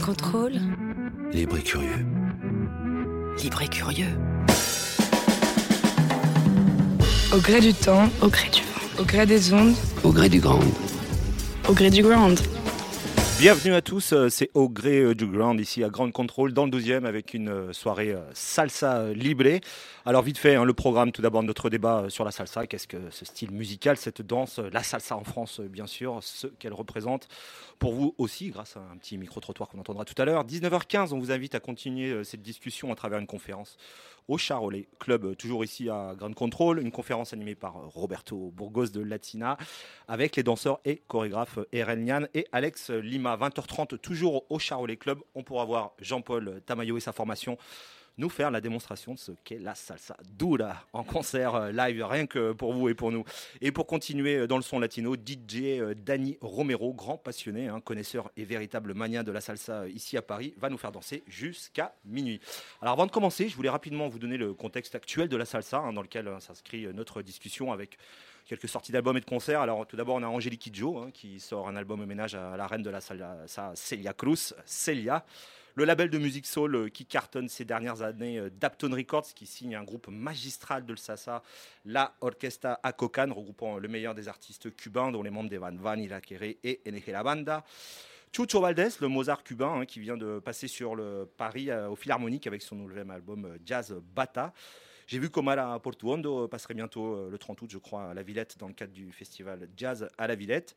Contrôle. Libre et curieux. Libre et curieux. Au gré du temps, Au gré du vent. au gré des ondes, Au gré du grand. Au gré du ground. Bienvenue à tous, euh, c'est au gré euh, du ground ici à Grande Contrôle dans le 12e avec une euh, soirée salsa libre. Alors vite fait, hein, le programme tout d'abord notre débat sur la salsa, qu'est-ce que ce style musical, cette danse, la salsa en France bien sûr, ce qu'elle représente pour vous aussi grâce à un petit micro-trottoir qu'on entendra tout à l'heure. 19h15, on vous invite à continuer cette discussion à travers une conférence au Charolais Club, euh, toujours ici à Grande Contrôle, une conférence animée par euh, Roberto Burgos de Latina, avec les danseurs et chorégraphes euh, Eren Nian et Alex Lima. 20h30, toujours au Charolais Club, on pourra voir Jean-Paul Tamayo et sa formation nous faire la démonstration de ce qu'est la salsa dura en concert euh, live, rien que pour vous et pour nous. Et pour continuer euh, dans le son latino, DJ euh, Dani Romero, grand passionné, hein, connaisseur et véritable mania de la salsa ici à Paris, va nous faire danser jusqu'à minuit. Alors avant de commencer, je voulais rapidement vous donner le contexte actuel de la salsa, hein, dans lequel s'inscrit notre discussion avec quelques sorties d'albums et de concerts. Alors tout d'abord, on a Angélique Kidjo, hein, qui sort un album hommage à la reine de la salsa, Celia Cruz, Celia. Le label de musique soul euh, qui cartonne ces dernières années, euh, Dapton Records, qui signe un groupe magistral de salsa, la Orquesta Acocan, regroupant le meilleur des artistes cubains, dont les membres des Van Iraquere et NG La Banda. Chucho Valdés, le Mozart cubain, hein, qui vient de passer sur le Paris euh, au Philharmonique avec son nouvel album euh, Jazz Bata. J'ai vu qu'Omar Portuondo passerait bientôt euh, le 30 août, je crois, à la Villette, dans le cadre du festival Jazz à la Villette.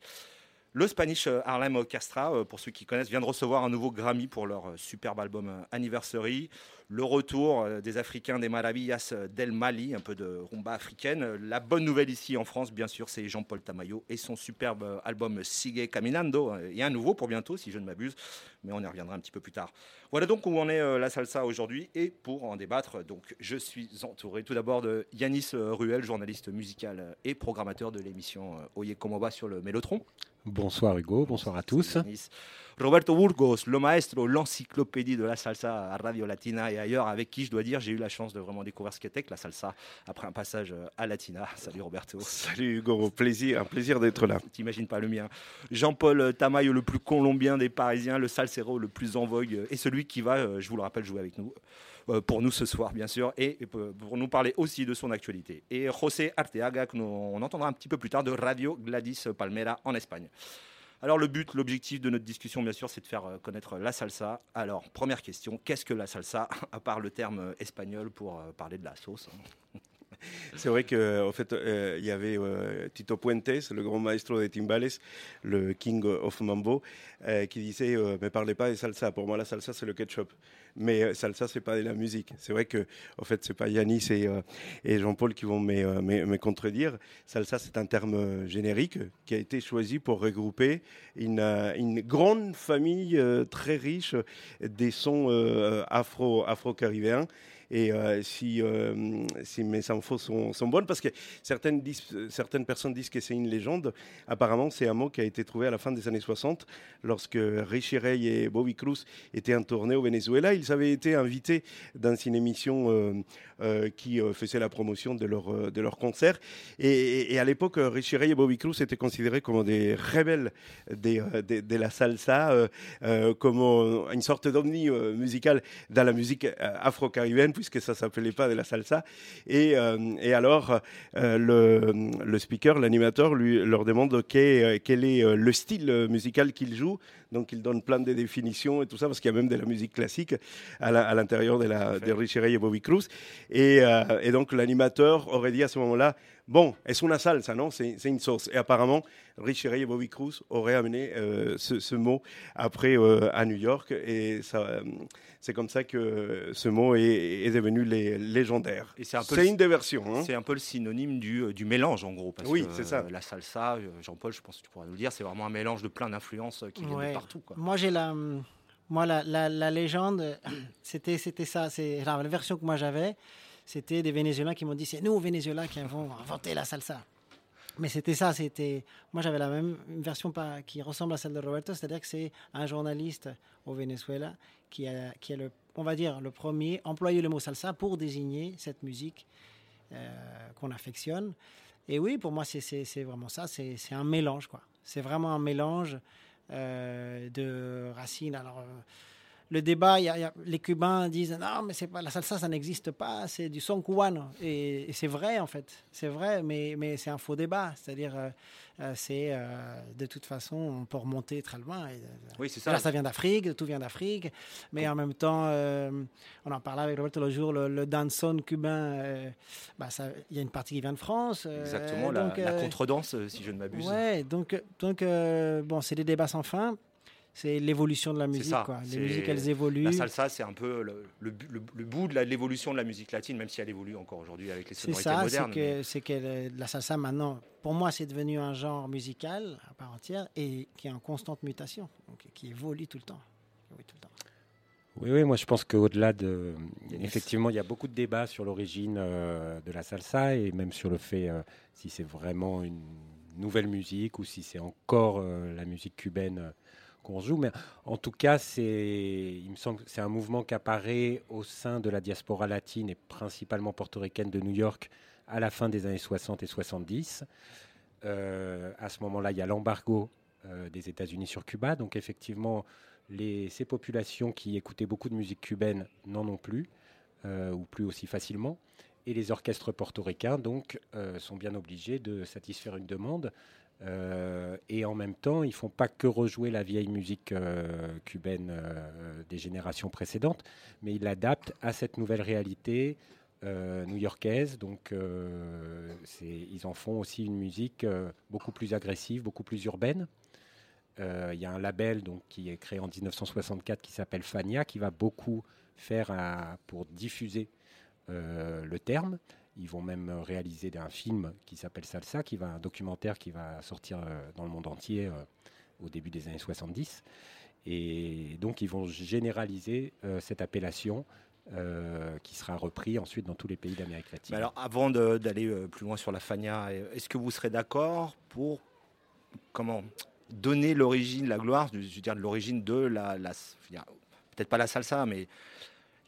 Le Spanish euh, Harlem Orchestra, euh, pour ceux qui connaissent, vient de recevoir un nouveau Grammy pour leur euh, superbe album Anniversary. Le retour euh, des Africains des Maravillas euh, del Mali, un peu de rumba africaine. Euh, La bonne nouvelle ici en France, bien sûr, c'est Jean-Paul Tamayo et son superbe album Sigue Caminando. Et un nouveau pour bientôt, si je ne m'abuse, mais on y reviendra un petit peu plus tard. Voilà donc où en est la salsa aujourd'hui. Et pour en débattre, donc, je suis entouré tout d'abord de Yanis Ruel, journaliste musical et programmateur de l'émission Oye Como Va sur le Mélotron. Bonsoir Hugo, bonsoir à tous. Yanis. Roberto Burgos, le maestro, l'encyclopédie de la salsa à Radio Latina et ailleurs, avec qui je dois dire j'ai eu la chance de vraiment découvrir ce qu'était que la salsa après un passage euh, à Latina. Salut Roberto. Salut Hugo, plaisir, un plaisir d'être là. T'imagines pas le mien. Jean-Paul Tamayo, le plus colombien des Parisiens, le salsero le plus en vogue, euh, et celui qui va, euh, je vous le rappelle, jouer avec nous. euh, Pour nous ce soir, bien sûr, et pour nous parler aussi de son actualité. Et José Arteaga, que nous, on entendra un petit peu plus tard, de Radio Gladys Palmera en Espagne. Alors, le but, l'objectif de notre discussion, bien sûr, c'est de faire euh, connaître la salsa. Alors, première question, qu'est-ce que la salsa, à part le terme euh, espagnol pour euh, parler de la sauce hein? C'est vrai qu'en fait, euh, il y avait Tito Puentes, le grand maestro des timbales, le king of mambo, qui disait "Me parlez pas de salsa. Pour moi, la salsa c'est le ketchup. Mais euh, salsa c'est pas de la musique. C'est vrai que, en fait, c'est pas Yanis et, euh, et Jean-Paul qui vont me, euh, me- contredire. Salsa c'est un terme euh, générique qui a été choisi pour regrouper une, euh, grande famille euh, très riche des sons euh, afro afro-caribéens. Et euh, si, euh, si mes infos sont, bonnes, parce que certaines, personnes disent que c'est une légende, apparemment c'est un mot qui a été trouvé à la fin des années 60, lorsque Richie Ray et Bobby Cruz étaient en tournée au Venezuela. Ils avaient été invités dans une émission euh, qui faisait la promotion de leur, concert. Et, à l'époque, Richie Ray et Bobby Cruz étaient considérés comme des rebelles des, de la salsa, comme une sorte d'omni musical dans la musique afro-caribéenne, puisque ça s'appelait pas de la salsa. Et, euh, et alors, euh, le, le speaker, l'animateur, lui leur demande quel, euh, quel est euh, le style musical qu'il joue. Donc, il donne plein de définitions et tout ça, parce qu'il y a même de la musique classique à l'intérieur de, la, de Richie Ray et Bobby Cruz. Et, euh, et donc, l'animateur aurait dit à ce moment-là Bon, es una salsa, non? C'est une sauce. Et apparemment, Richie Ray et Bobby Cruz auraient amené euh, ce, ce mot après euh, à New York. Et c'est comme ça que ce mot est, est devenu lé- légendaire. C'est une des versions. hein. C'est un peu le synonyme du, du mélange en gros. Parce Oui, que, c'est ça. La salsa, Jean-Paul, je pense que tu pourras nous le dire, c'est vraiment un mélange de plein d'influences qui viennent Ouais. de partout. Moi, j'ai la, moi, la, la, légende, c'était, c'était ça. C'est, la version que moi j'avais, c'était des Vénézuéliens qui m'ont dit c'est nous, au Venezuela, qui avons inventé la salsa. Mais c'était ça, c'était. Moi, j'avais la même version qui ressemble à celle de Roberto, c'est-à-dire que c'est un journaliste au Venezuela qui, a, qui est le, on va dire, le premier employé le mot salsa pour désigner cette musique euh, qu'on affectionne. Et oui, pour moi, c'est, vraiment ça. C'est, un mélange, quoi. C'est vraiment un mélange de racines. Alors, euh, le débat, il y a- il y a- les Cubains disent non, mais c'est pas la salsa, ça n'existe pas, c'est du son cubano. Et, et c'est vrai en fait, c'est vrai, mais, mais c'est un faux débat. C'est-à-dire, euh, euh, c'est euh, de toute façon, on peut remonter très loin. Et, Oui, c'est Là, ça. ça vient d'Afrique, tout vient d'Afrique. Mais en même temps, euh, on en parlait avec Roberto le jour, le, le dancehall cubain, bah, ça- il y a une partie qui vient de France. Exactement, la, donc, la contredanse, si je ne m'abuse. Ouais, donc, donc bon, c'est des débats sans fin. C'est l'évolution de la musique. ça, Quoi. c'est- Les musiques, elles évoluent. La salsa, c'est un peu le, le bu- le- le bout de l'évolution de la musique latine, même si elle évolue encore aujourd'hui avec les C'est sonorités ça, c'est modernes. que, c'est que la salsa maintenant, pour moi, c'est devenu un genre musical à part entière et qui est en constante mutation, donc, qui évolue tout le temps. Évolue tout le temps. Oui, oui, moi je pense qu'au-delà de. Effectivement, il y a beaucoup de débats sur l'origine euh, de la salsa et même sur le fait euh, si c'est vraiment une nouvelle musique ou si c'est encore euh, la musique cubaine euh, qu'on joue. Mais en tout cas, il me semble que c'est un mouvement qui apparaît au sein de la diaspora latine et principalement portoricaine de New York à la fin des années 60 et 70. Euh, à ce moment-là, il y a l'embargo euh, des États-Unis sur Cuba. Donc effectivement, ces populations qui écoutaient beaucoup de musique cubaine n'en ont plus, euh, ou plus aussi facilement. Et les orchestres portoricains, donc, euh, sont bien obligés de satisfaire une demande. Euh, et en même temps, ils font pas que rejouer la vieille musique euh, cubaine euh, des générations précédentes, mais ils l'adaptent à cette nouvelle réalité new-yorkaise. Donc, ils en font aussi une musique beaucoup plus agressive, beaucoup plus urbaine. Il y a un label donc, qui est créé en 1964 qui s'appelle Fania, qui va beaucoup faire pour diffuser le terme. Ils vont même euh, réaliser un film qui s'appelle Salsa, qui va un documentaire qui va sortir euh, dans le monde entier euh, au début des années 70. Et donc ils vont généraliser cette appellation qui sera repris ensuite dans tous les pays d'Amérique latine. Alors, avant d'aller plus loin sur la Fania, est-ce que vous serez d'accord pour comment donner l'origine, la gloire, je veux dire l'origine de la, la- peut-être pas la salsa, mais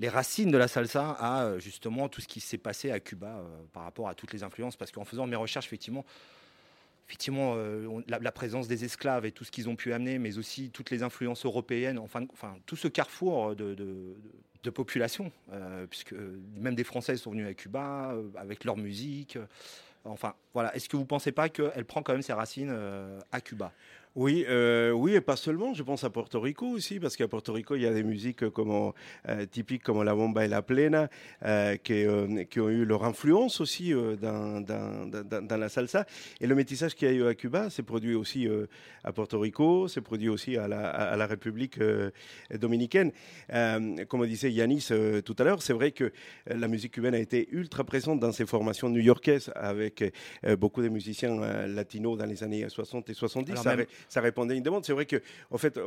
les racines de la salsa à euh, justement tout ce qui s'est passé à Cuba euh, par rapport à toutes les influences, parce qu'en faisant mes recherches, effectivement. Effectivement, euh, la, présence des esclaves et tout ce qu'ils ont pu amener, mais aussi toutes les influences européennes, enfin, tout ce carrefour de, de, population, puisque même des Français sont venus à Cuba avec leur musique. enfin, voilà. Est-ce que vous ne pensez pas qu'elle prend quand même ses racines à Cuba? Oui, euh, oui, et pas seulement. Je pense à Porto Rico aussi, parce qu'à Porto Rico, il y a des musiques comme, euh, typiques comme la bomba et la plena, euh, qui, qui ont eu leur influence aussi dans, dans, dans- dans la salsa. Et le métissage qu'il y a eu à Cuba s'est produit aussi à Porto Rico, s'est produit aussi à la, à la République dominicaine. Comme disait Yanis tout à l'heure, c'est vrai que la musique cubaine a été ultra présente dans ces formations new-yorkaises avec beaucoup de musiciens latinos dans les années 60 et 70. Alors Ça répondait à une demande. C'est vrai que, en fait,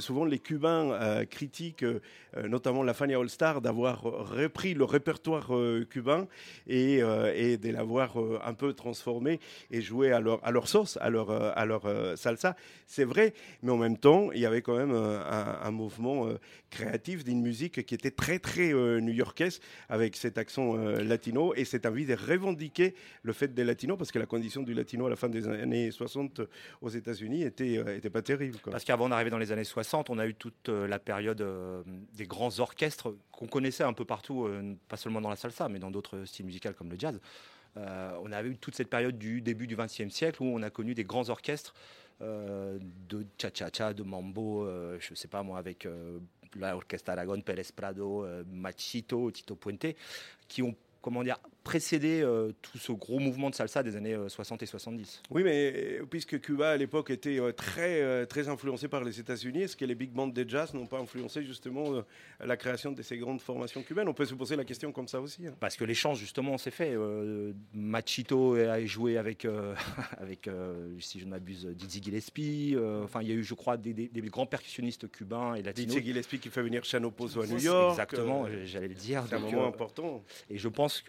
souvent les Cubains euh, critiquent, euh, notamment la Fania All Star, d'avoir repris le répertoire euh, cubain et, et de l'avoir un peu transformé et joué à leur, à sauce, à leur, salsa. C'est vrai, mais en même temps, il y avait quand même un, un mouvement créatif d'une musique qui était très, très new-yorkaise, avec cet accent latino et cette envie de revendiquer le fait des latinos, parce que la condition du latino à la fin des années 60 aux États-Unis était, euh, était pas terrible. Parce qu'avant d'arriver dans les années 60, on a eu toute euh, la période euh, des grands orchestres qu'on connaissait un peu partout, pas seulement dans la salsa, mais dans d'autres styles musicaux comme le jazz. On avait eu toute cette période du début du XXe siècle où on a connu des grands orchestres de cha-cha-cha, de mambo, je sais pas moi, avec l'orchestre Aragon, Pérez Prado, Machito, Tito Puente, qui ont comment dire, précédé euh, tout ce gros mouvement de salsa des années 60 et 70. Oui, mais puisque Cuba à l'époque était très, très influencé par les États-Unis, est-ce que les big bands de jazz n'ont pas influencé justement la création de ces grandes formations cubaines? On peut se poser la question comme ça aussi. Hein. Parce que l'échange, justement, s'est fait. Machito a joué avec, avec si je ne m'abuse, Dizzy Gillespie. Enfin, il y a eu, je crois, des, des, grands percussionnistes cubains et latinos. Dizzy Gillespie qui fait venir Chano Pozo à New York. Exactement, j'allais le dire. C'est un moment important. Et je pense,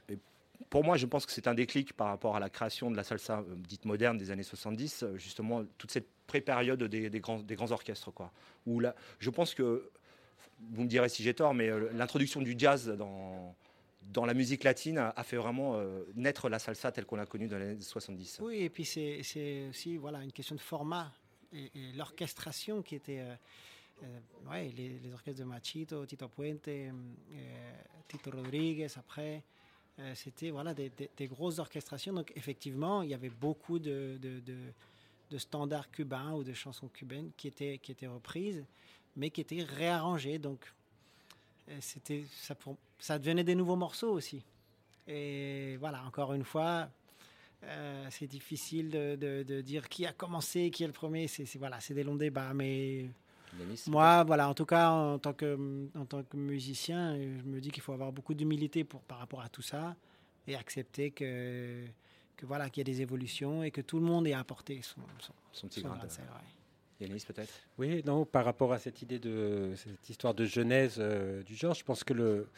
pour moi, je pense que c'est un déclic par rapport à la création de la salsa euh, dite moderne des années 70, euh, justement, toute cette pré-période des, grands, orchestres. Quoi, où là, je pense que, vous me direz si j'ai tort, mais euh, l'introduction du jazz dans, dans la musique latine a, fait vraiment naître la salsa telle qu'on l'a connue dans les années 70. Oui, et puis c'est aussi voilà, une question de format et, l'orchestration qui était... ouais, les, orchestres de Machito, Tito Puente, Tito Rodriguez après. Euh, c'était voilà, des, grosses orchestrations. Donc effectivement, il y avait beaucoup de, de, standards cubains ou de chansons cubaines qui étaient, qui étaient reprises, mais qui étaient réarrangées. Donc euh, c'était, ça, ça devenait des nouveaux morceaux aussi. Et voilà, encore une fois, euh, c'est difficile de, de, dire qui a commencé, qui est le premier. C'est, voilà, c'est des longs débats, mais moi, voilà, en tout cas, en tant que, en tant que musicien, je me dis qu'il faut avoir beaucoup d'humilité par rapport à tout ça et accepter que, que voilà, qu'il y a des évolutions et que tout le monde ait apporté son, son, petit grain Yanis, peut-être? Oui, non, par rapport à cette idée de cette histoire de genèse euh, du genre, je pense que le,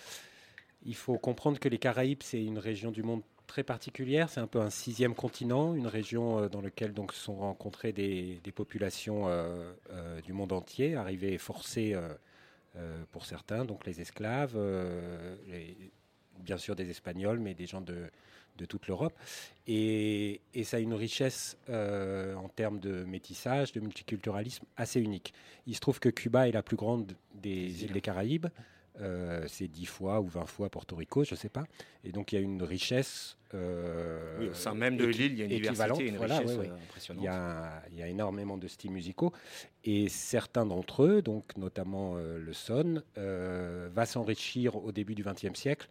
il faut comprendre que les Caraïbes, c'est une région du monde très particulière. C'est un peu un sixième continent, une région euh, dans laquelle donc sont rencontrées des, populations euh, euh, du monde entier, arrivées forcées pour certains, donc les esclaves, bien sûr des Espagnols, mais des gens de, de toute l'Europe. Et, ça a une richesse en termes de métissage, de multiculturalisme assez unique. Il se trouve que Cuba est la plus grande des îles des Caraïbes. Euh, c'est 10 fois ou 20 fois Porto Rico, je ne sais pas. Et donc il y a une richesse. Euh, oui, au sein même de l'île, il y a une diversité, une richesse euh, impressionnante. Il y, a, énormément de styles musicaux. Et certains d'entre eux, donc notamment le son, va s'enrichir au début du XXe siècle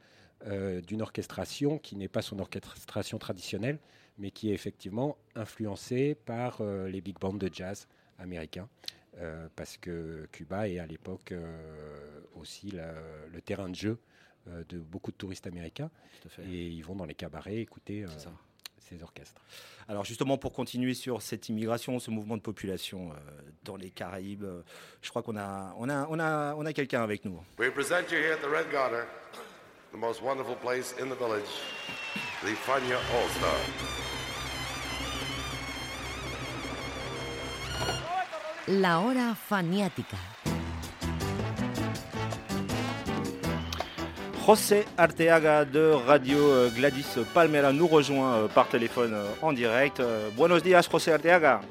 d'une orchestration qui n'est pas son orchestration traditionnelle, mais qui est effectivement influencée par les big bands de jazz américains. Euh, parce que Cuba est à l'époque euh, aussi le terrain de jeu euh, de beaucoup de touristes américains. Et ils vont dans les cabarets écouter ces orchestres. Alors justement, pour continuer sur cette immigration, ce mouvement de population dans les Caraïbes, je crois qu'on a, on a, on a, on a quelqu'un avec nous. We present you here at the Red Garter, the most wonderful place in the village, the Fania All La hora faniática. José Arteaga de Radio euh, Gladys Palmera nous rejoint euh, par téléphone euh, en direct. Buenos días, José Arteaga.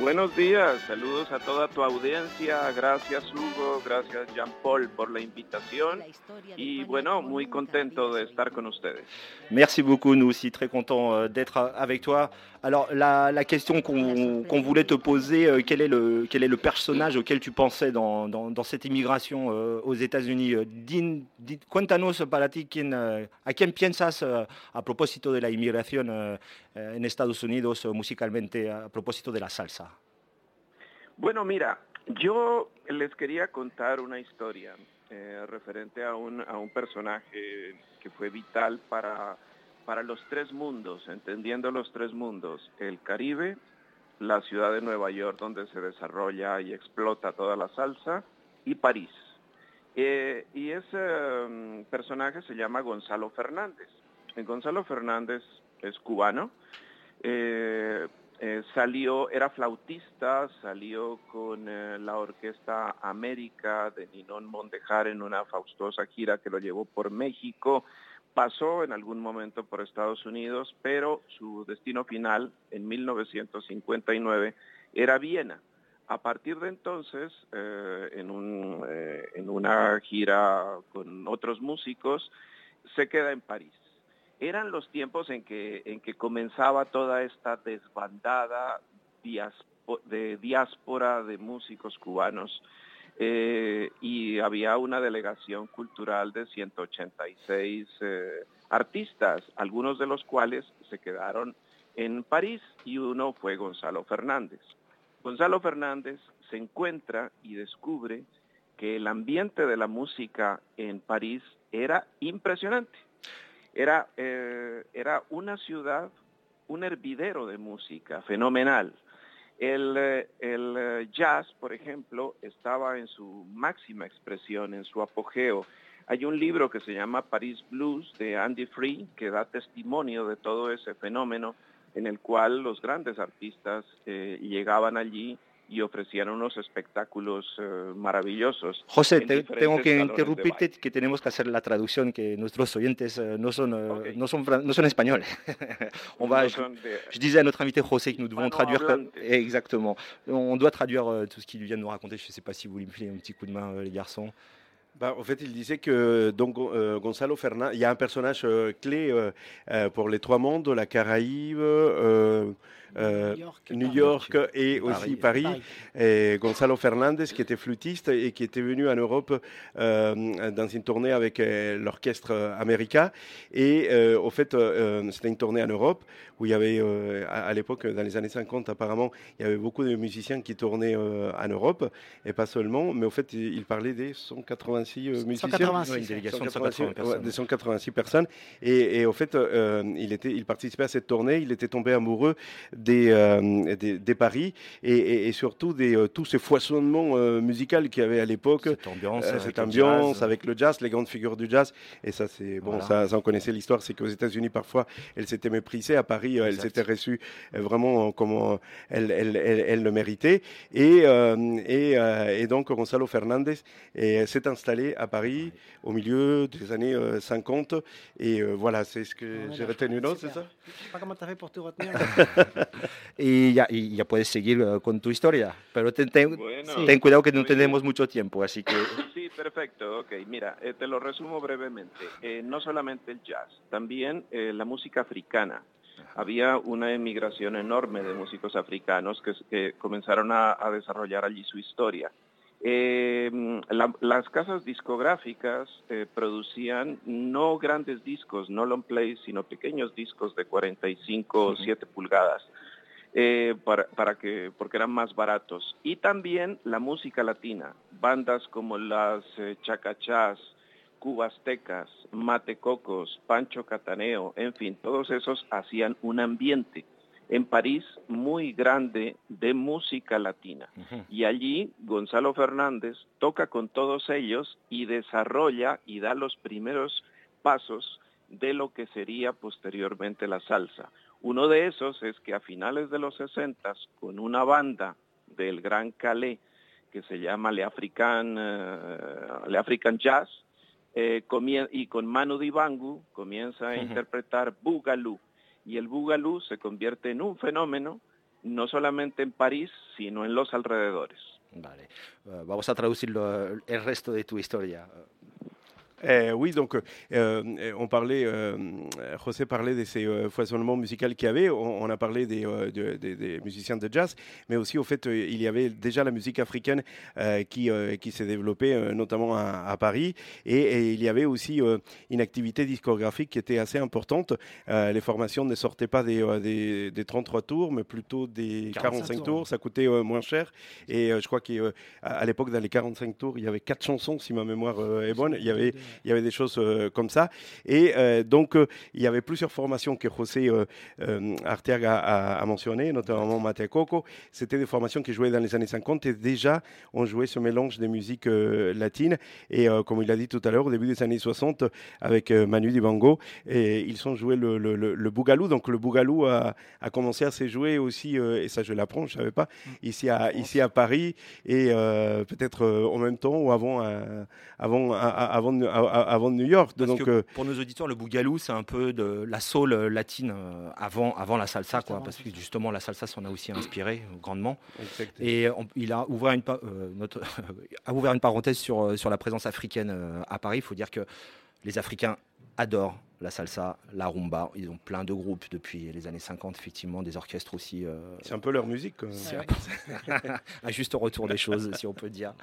Buenos días, saludos a toda tu audiencia. Gracias Hugo, gracias Jean Paul por la invitación. Y bueno, muy contento de estar con ustedes. Merci beaucoup, nous aussi très contents d'être avec toi. Alors la, la question qu'on voulait te poser, euh, quel, est le, quel est le personnage auquel tu pensais dans, dans, dans cette immigration aux États-Unis Cuéntanos para ti, quién, ¿a quién piensas a propósito de la inmigración en Estados Unidos musicalmente, a propósito de la salsa? Bueno, mira, yo les quería contar una historia eh, referente a un, a un personaje que fue vital para, para los tres mundos, entendiendo los tres mundos, el Caribe, la ciudad de Nueva York donde se desarrolla y explota toda la salsa, y París. Eh, y ese mm, personaje se llama Gonzalo Fernández. Gonzalo Fernández es cubano, eh, eh, salió, era flautista, salió con eh, la Orquesta América de Ninón Mondejar en una faustosa gira que lo llevó por México, pasó en algún momento por Estados Unidos, pero su destino final en 1959 era Viena. A partir de entonces, en, un, en una gira con otros músicos, se queda en París eran los tiempos en que, en que comenzaba toda esta desbandada de diáspora de músicos cubanos eh, y había una delegación cultural de 186 eh, artistas, algunos de los cuales se quedaron en París y uno fue Gonzalo Fernández. Gonzalo Fernández se encuentra y descubre que el ambiente de la música en París era impresionante. Era, eh, era una ciudad, un hervidero de música fenomenal. El, eh, eh, jazz, por ejemplo, estaba en su máxima expresión, en su apogeo. Hay un libro que se llama Paris Blues de Andy Free que da testimonio de todo ese fenómeno en el cual los grandes artistas eh, llegaban allí y ofrecían unos espectáculos eh, maravillosos. José, te- tengo que interrumpirte que tenemos que hacer la traducción, que nuestros oyentes euh, no son, euh, no son, no son espagnols. On va, No je, son de- je disais à notre invité José que nous devons traduire. Exactement. On doit traduire euh, tout ce qu'il vient de nous raconter. Je ne sais pas si vous voulez me filer un petit coup de main, euh, les garçons. Bah, en fait, il disait que donc, euh, Gonzalo Fernandez, il y a un personnage euh, clé euh, euh, pour les trois mondes, la Caraïbe, euh, New York, New Paris. York et Paris. aussi Paris. Paris. Et Gonzalo Fernandez, qui était flûtiste et qui était venu en Europe euh, dans une tournée avec euh, l'orchestre américain. Et euh, au fait, c'était une tournée en Europe où il y avait, euh, à, à l'époque, dans les années 50, apparemment, il y avait beaucoup de musiciens qui tournaient euh, en Europe et pas seulement. Mais au fait, il, il parlait des 186 euh, musiciens. 186, Ouais, une délégation de 186, 180 personnes. ouais, de 186 personnes. Et, et au fait, euh, il, était, il participait à cette tournée. Il était tombé amoureux des, euh, des, des paris et, et- et surtout des euh, tout ce foisonnement euh, musical qu'il y avait à l'époque. Cette ambiance, Euh, avec cette le ambiance jazz. avec le jazz, les grandes figures du jazz. Et ça, c'est bon, Voilà. ça, ça, on connaissait l'histoire. C'est qu'aux États-Unis, parfois, elle s'était méprisée. À Paris, elle s'était reçue vraiment comme elle, elle, elle, elle le méritait. Et, euh, et, euh, et donc, Gonzalo Fernandez s'est installé à Paris au milieu des années euh, 50. Et euh, voilà, c'est ce que Ouais, j'ai retenu. Non, c'est ça? Je sais pas comment tu as fait pour tout retenir. Y ya, y ya puedes seguir eh, con tu historia, pero ten, ten- Bueno, ten cuidado que no tenemos mucho tiempo, así que Sí, perfecto. Ok, mira, eh, te lo resumo brevemente. Eh, no solamente el jazz, también eh, la música africana. Había una emigración enorme de músicos africanos que, que comenzaron a, a desarrollar allí su historia. Eh, la- las casas discográficas eh, producían no grandes discos, no long plays, sino pequeños discos de 45 o 7 pulgadas eh, para, para que, porque eran más baratos. Y también la música latina, bandas como las eh, Chacachás, Cubastecas, Matecocos, Pancho Cataneo, en fin, todos esos hacían un ambiente en París muy grande de música latina. Y allí Gonzalo Fernández toca con todos ellos y desarrolla y da los primeros pasos de lo que sería posteriormente la salsa. Uno de esos es que a finales de los 60, con una banda del Gran Calais que se llama Le African, eh, Le African Jazz, eh, y con Manu Dibangu comienza a interpretar Boogaloo. Y el Boogaloo se convierte en un fenómeno no solamente en París, sino en los alrededores. Vale. Euh, vamos a traducir el resto de tu historia. Euh, oui, donc euh, euh, on parlait, euh, José parlait de ces foisonnements musicaux qu'il y avait. On, on a parlé des, de- des- des musiciens de jazz, mais aussi au fait, il y avait déjà la musique africaine qui, qui s'est développée, notamment à, à Paris. Et, et il y avait aussi une activité discographique qui était assez importante. Les formations ne sortaient pas des, euh, des, des 33 tours, mais plutôt des 45 45 tours. Ça coûtait moins cher. Et je crois qu'à à l'époque, dans les 45 tours, il y avait quatre chansons, si ma mémoire est bonne. Il y avait il y avait des choses euh, comme ça. Et euh, donc, euh, il y avait plusieurs formations que José Arteaga a, a mentionnées, notamment Mate Coco. C'était des formations qui jouaient dans les années 50 et déjà, on jouait ce mélange des musiques latines. Et comme il a dit tout à l'heure, au début des années 60, avec Manu Dibango, et ils ont joué le, le, le, le bougalou. Donc, le bougalou a, a commencé à se jouer aussi, et ça je l'apprends, je ne savais pas, ici à, ici à Paris, et euh, peut-être euh, en même temps ou avant, euh, avant, avant, avant de New York. Parce Donc, que euh, pour nos auditeurs, le bougalou, c'est un peu de la soul euh, latine euh, avant, avant la salsa, quoi, parce que justement la salsa s'en a aussi inspiré grandement. exactement. Et on- il a ouvert une, euh, notre- a ouvert une parenthèse sur, sur la présence africaine à Paris. Il faut dire que les Africains adorent la salsa, la rumba. Ils ont plein de groupes depuis les années 50, effectivement, des orchestres aussi. euh, C'est un peu leur musique. quoi. un juste retour des choses, si on peut dire.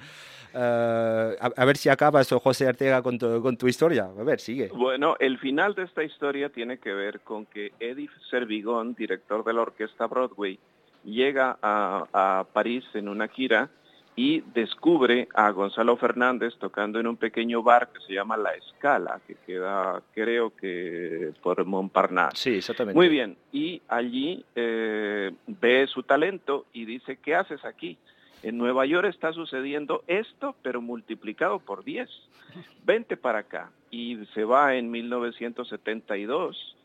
Euh, a, a ver si acabas, José Ortega, con tu, con tu historia. A ver, sigue. Bueno, el final de esta historia tiene que ver con que Eddie Servigón, director de la orquesta Broadway, llega a, a París en una gira y descubre a Gonzalo Fernández tocando en un pequeño bar que se llama La Escala, que queda creo que por Montparnasse. Sí, exactamente. Muy bien, y allí eh, ve su talento y dice, ¿qué haces aquí? En Nueva York está sucediendo esto, pero multiplicado por 10. Vente para acá. Y se va en 1972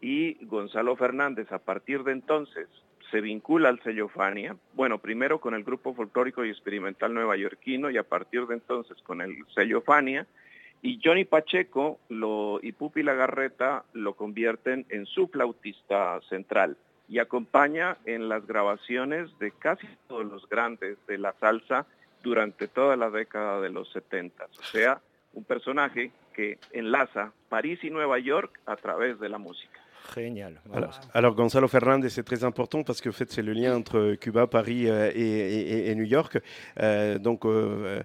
y Gonzalo Fernández a partir de entonces se vincula al sello Fania, bueno, primero con el grupo folclórico y experimental neoyorquino y a partir de entonces con el sello Fania, y Johnny Pacheco lo, y Pupi Lagarreta lo convierten en su flautista central y acompaña en las grabaciones de casi todos los grandes de la salsa durante toda la década de los 70. O sea, un personaje que enlaza París y Nueva York a través de la música. Génial. Alors, alors, Gonzalo Fernandez, c'est très important parce que en fait, c'est le lien entre Cuba, Paris euh, et, et- et New York. Euh, donc, euh,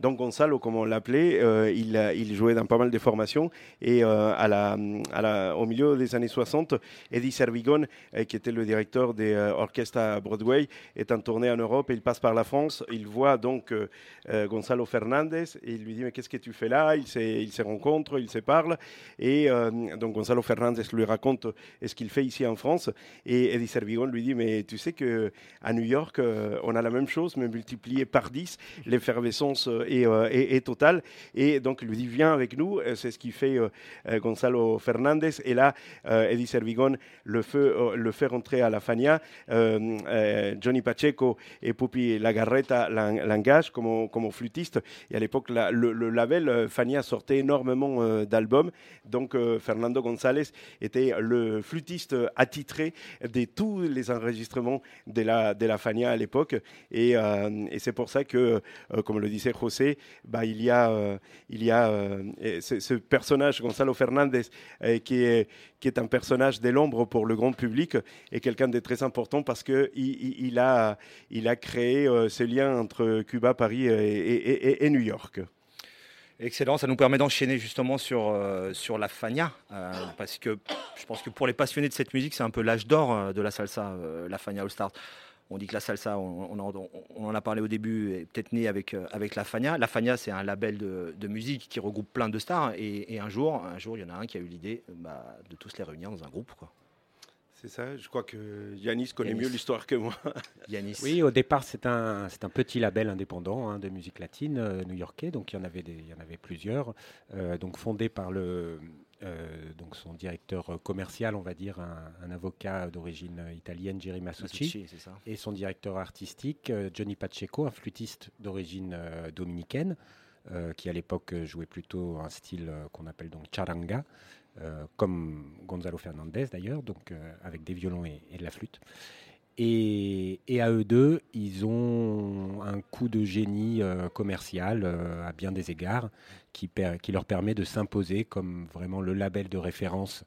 donc, Gonzalo, comme on l'appelait, il, il jouait dans pas mal de formations. Et à la, à la- au milieu des années 60, Eddie Servigon, qui était le directeur des orchestres à Broadway, est en tournée en Europe et il passe par la France. Il voit donc Gonzalo Fernandez et il lui dit Mais qu'est-ce que tu fais là? Ils se, ils se rencontrent, ils se parlent. Et donc, Gonzalo Fernandez lui raconte ce qu'il fait ici en France. Et Eddie Servigon lui dit Mais tu sais qu'à New York, euh, on a la même chose, mais multiplié par 10. L'effervescence euh, est, euh, est- totale. Et donc, il lui dit Viens avec nous. C'est ce qui fait Gonzalo Fernandez. Et là, Eddie Servigon le fait, le fait rentrer à la Fania. Johnny Pacheco et Pupi Lagarreta l'en- l'engagent comme, flûtiste. Et à l'époque, le, le label Fania sortait énormément d'albums. Donc, Fernando González était le flûtiste attitré de tous les enregistrements de la, de la Fania à l'époque. Et, euh, c'est pour ça que, euh, comme le disait José, bah, il y a, euh, il y a ce, personnage, Gonzalo Fernandez, qui, est, qui est un personnage de l'ombre pour le grand public et quelqu'un de très important parce qu'il il, a, il a créé ce lien entre Cuba, Paris et New York. Excellent, ça nous permet d'enchaîner justement sur, euh, la Fania, euh, parce que je pense que pour les passionnés de cette musique, c'est un peu l'âge d'or euh, de la salsa, la Fania All Stars. On dit que la salsa, on, en, a parlé au début, est peut-être née avec, la Fania. La Fania, c'est un label de, musique qui regroupe plein de stars, et, un jour, un jour, il y en a un qui a eu l'idée bah, de tous les réunir dans un groupe. C'est ça, je crois que Yanis connaît Yanis. mieux l'histoire que moi. Yanis. Oui, au départ, c'est un, c'est un petit label indépendant hein, de musique latine euh, new-yorkais, donc il y en avait, des, il y en avait plusieurs, euh, donc fondé par le, euh, donc son directeur commercial, on va dire, un, un avocat d'origine italienne, Jerry Masucci, Masucci, c'est ça. et son directeur artistique, euh, Johnny Pacheco, un flûtiste d'origine euh, dominicaine, euh, qui à l'époque jouait plutôt un style euh, qu'on appelle donc charanga, euh, comme Gonzalo Fernandez d'ailleurs, donc euh, avec des violons et, de la flûte. Et, à eux deux, ils ont un coup de génie euh, commercial à bien des égards qui, leur permet de s'imposer comme vraiment le label de référence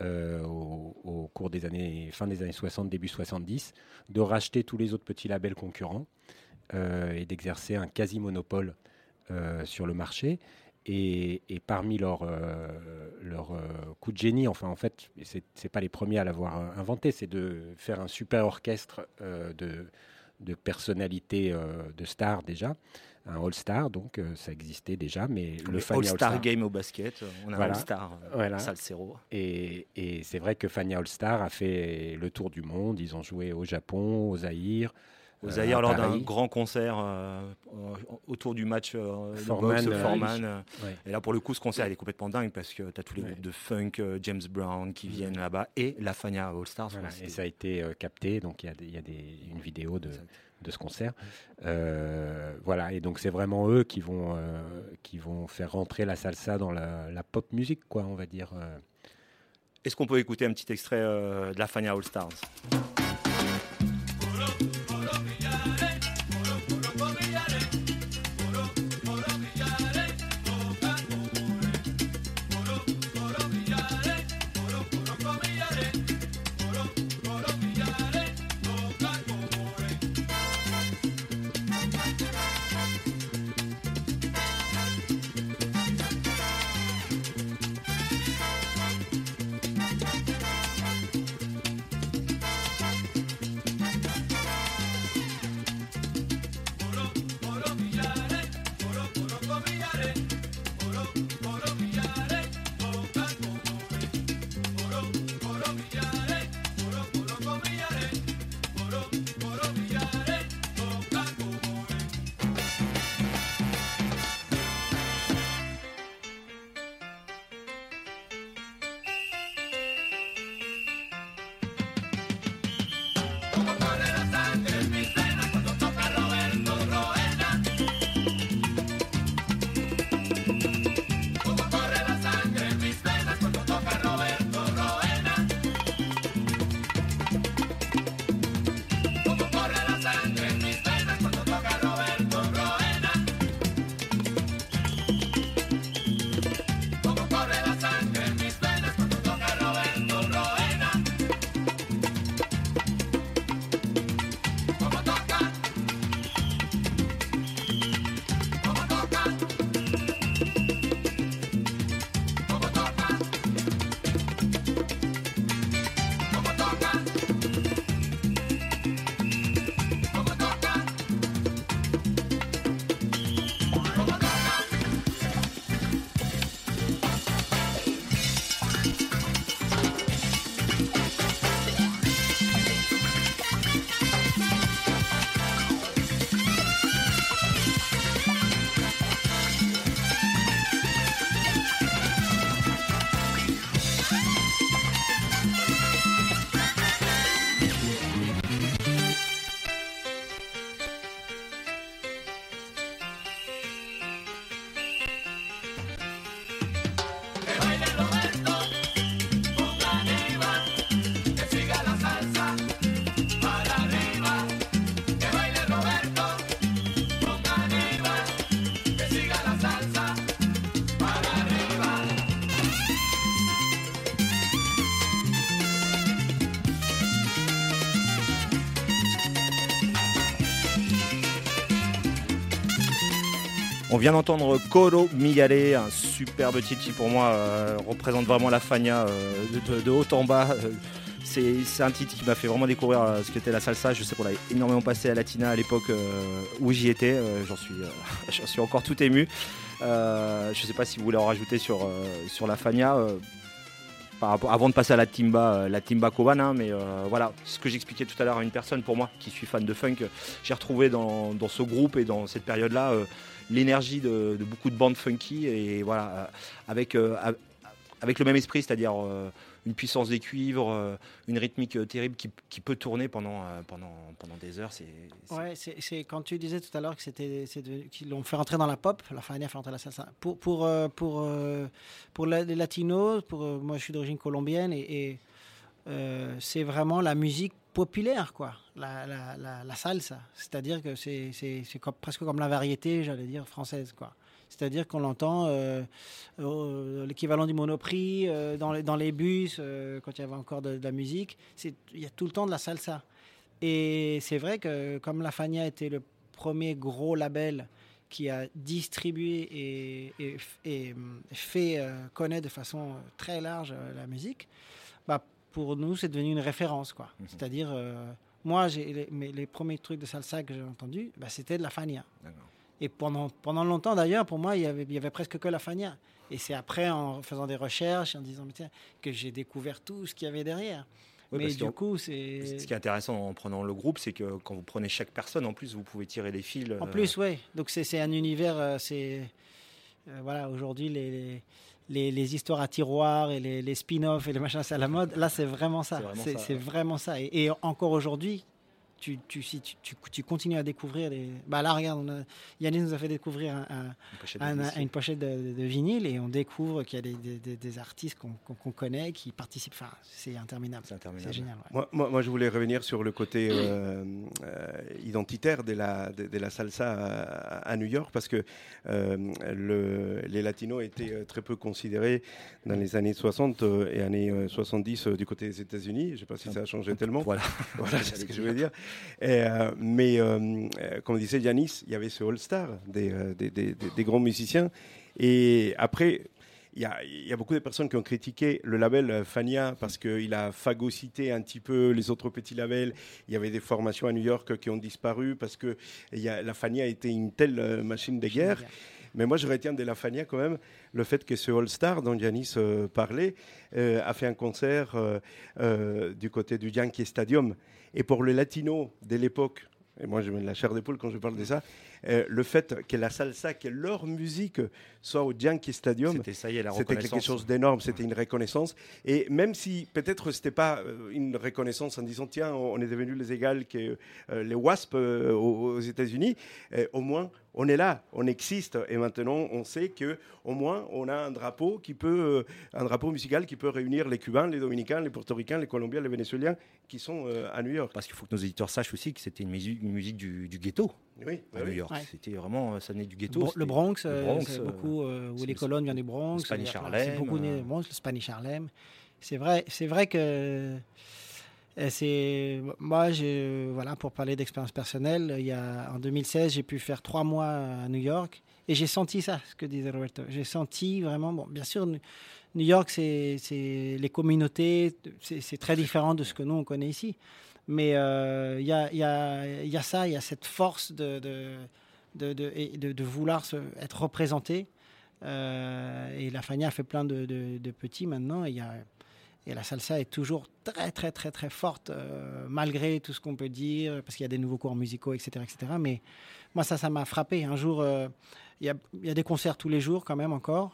au, cours des années, fin des années 60, début 70, de racheter tous les autres petits labels concurrents et d'exercer un quasi-monopole sur le marché. Et, et parmi leurs euh, leur, euh, coups de génie, enfin en fait, c'est c'est pas les premiers à l'avoir euh, inventé, c'est de faire un super orchestre de, de personnalités de stars déjà, un All-Star, donc euh, ça existait déjà, mais Comme le Fania All-Star All-Star- Game au basket, on a un All-Star, euh, voilà. Salsero. Et, et c'est vrai que Fania All-Star a fait le tour du monde, ils ont joué au Japon, au Zaïre. Euh, Zaïre, à lors d'un grand concert euh, autour du match euh, Foreman, Ouais. Et là, pour le coup, ce concert, il est complètement dingue parce que tu as tous les Ouais. groupes de funk, James Brown qui viennent là-bas et la Fania All Stars. Voilà, et ça a été capté, donc il y a, des- il y a des- une vidéo de, de ce concert. Euh, voilà, et donc c'est vraiment eux qui vont, euh, qui vont faire rentrer la salsa dans la, la pop musique, quoi, on va dire. Est-ce qu'on peut écouter un petit extrait euh, de la Fania All Stars On vient d'entendre Coro Migale, un superbe titi pour moi, euh, représente vraiment la Fania euh, de, haut en bas. Euh, c'est un titre qui m'a fait vraiment découvrir ce qu'était la salsa. Je sais qu'on l'a énormément passé à Latina à l'époque où j'y étais. J'en suis, encore tout ému. Je ne sais pas si vous voulez en rajouter sur, la Fania. avant de passer à la timba, la timba cubana, mais voilà, ce que j'expliquais tout à l'heure à une personne, pour moi, qui suis fan de funk, j'ai retrouvé dans, ce groupe et dans cette période-là l'énergie de, beaucoup de bandes funky et voilà, euh, avec, euh, av- avec le même esprit, c'est-à-dire euh, une puissance des cuivres, une rythmique terrible qui, qui peut tourner pendant, pendant, pendant des heures. C'est, Ouais, c'est quand tu disais tout à l'heure que c'était qu'ils l'ont fait rentrer dans la pop, la Fania fait rentrer la. Pour pour pour pour les latinos, pour moi je suis d'origine colombienne et, c'est vraiment la musique populaire quoi, la, salsa. C'est-à-dire que c'est presque comme la variété, j'allais dire française quoi. C'est-à-dire qu'on l'entend euh, l'équivalent du Monoprix euh, dans, les, dans les bus euh, quand il y avait encore de, la musique. Il y a tout le temps de la salsa. Et c'est vrai que comme la Fania était le premier gros label qui a distribué et, fait connaître de façon très large la musique, bah, pour nous, c'est devenu une référence. quoi. C'est-à-dire, euh, moi, j'ai les, mes- les premiers trucs de salsa que j'ai entendus, bah, c'était de la Fania. Et pendant, pendant longtemps, d'ailleurs, pour moi, il y avait, il y avait presque que la Fania. Et c'est après, en faisant des recherches, en disant, mais tiens, que j'ai découvert tout ce qu'il y avait derrière. Oui, mais du coup, c'est... Ce qui est intéressant en prenant le groupe, c'est que quand vous prenez chaque personne, en plus, vous pouvez tirer des fils. En euh, plus, oui. Donc c'est c'est un univers, euh, c'est euh, voilà. Aujourd'hui, les, les, histoires à tiroir et les, les spin-offs et les machins, c'est à la mode. Là, c'est vraiment ça. C'est vraiment ça, c'est ouais. vraiment ça. Et, et encore aujourd'hui, tu, tu, si tu, tu, tu continues à découvrir les. Bah là, regarde, a- Yannis nous a fait découvrir un- un- pochette un- d'édition. une pochette de, de vinyle et on découvre qu'il y a des, des- des- des artistes qu'on qu'on- qu'on connaît qui participent. Enfin, c'est interminable. C'est génial. ouais. Moi, moi, moi, je voulais revenir sur le côté euh, euh, identitaire de la, de, de la salsa à, à New York, parce que euh, le- les latinos étaient très peu considérés dans les années 60 euh, et années euh, 70 euh, du côté des États-Unis. Je ne sais pas si ça a changé tellement. Voilà, voilà c'est ce que je veux dire. Euh, mais euh, euh, comme disait Yanis, il y avait ce All-Star des, des, des- des- des grands musiciens. Et après, il y, a, il y a beaucoup de personnes qui ont critiqué le label Fania parce qu'il a phagocyté un petit peu les autres petits labels. Il y avait des formations à New York qui ont disparu parce que il y a, la Fania était une telle machine de guerre. Mais moi, je retiens de la Fania quand même le fait que ce All-Star dont Yanis euh, parlait euh, a fait un concert euh, du côté du Yankee Stadium. Et pour le latino de l'époque, et moi je mets de la chair d'épaule quand je parle de ça, euh, le fait que la salsa, que leur musique soit au Yankee Stadium, C'était ça y est, la c'était quelque chose d'énorme, c'était une reconnaissance. Et même si peut-être c'était pas euh, une reconnaissance en disant tiens, on est devenus les égales que euh, les WASP euh, aux, États-Unis, au moins on est là, on existe et maintenant on sait que au moins on a un drapeau qui peut, un drapeau musical qui peut réunir les Cubains, les Dominicains, les Portoricains, les Colombiens, les Vénézuéliens qui sont à New York. Parce qu'il faut que nos éditeurs sachent aussi que c'était une musique, une musique du, du ghetto Oui, à bah New oui. Ouais. C'était vraiment, euh, ça venait du ghetto. Le Bronx, le euh, Bronx, c'est euh, beaucoup où les colonnes viennent du Bronx. le Spanish Harlem, C'est beaucoup né du Bronx, le Spanish Harlem. C'est vrai, c'est vrai que c'est moi, je, voilà, pour parler d'expérience personnelle, il y a en 2016, j'ai pu faire trois mois à New York et j'ai senti ça, ce que disait Roberto. J'ai senti vraiment, bon, bien sûr, New York, c'est les communautés, c'est c'est très différent de ce que nous on connaît ici. Mais euh, il y, a, y, a, y a ça, il y a cette force de, de, de, de, vouloir être représenté. Euh, et la Fania fait plein de, petits maintenant. Et, y a, et la salsa est toujours très, très, très, très forte, euh, malgré tout ce qu'on peut dire, parce qu'il y a des nouveaux cours musicaux, etc. etc. Mais moi, ça, ça m'a frappé. Un jour, euh, il y, a, des concerts tous les jours, quand même, encore.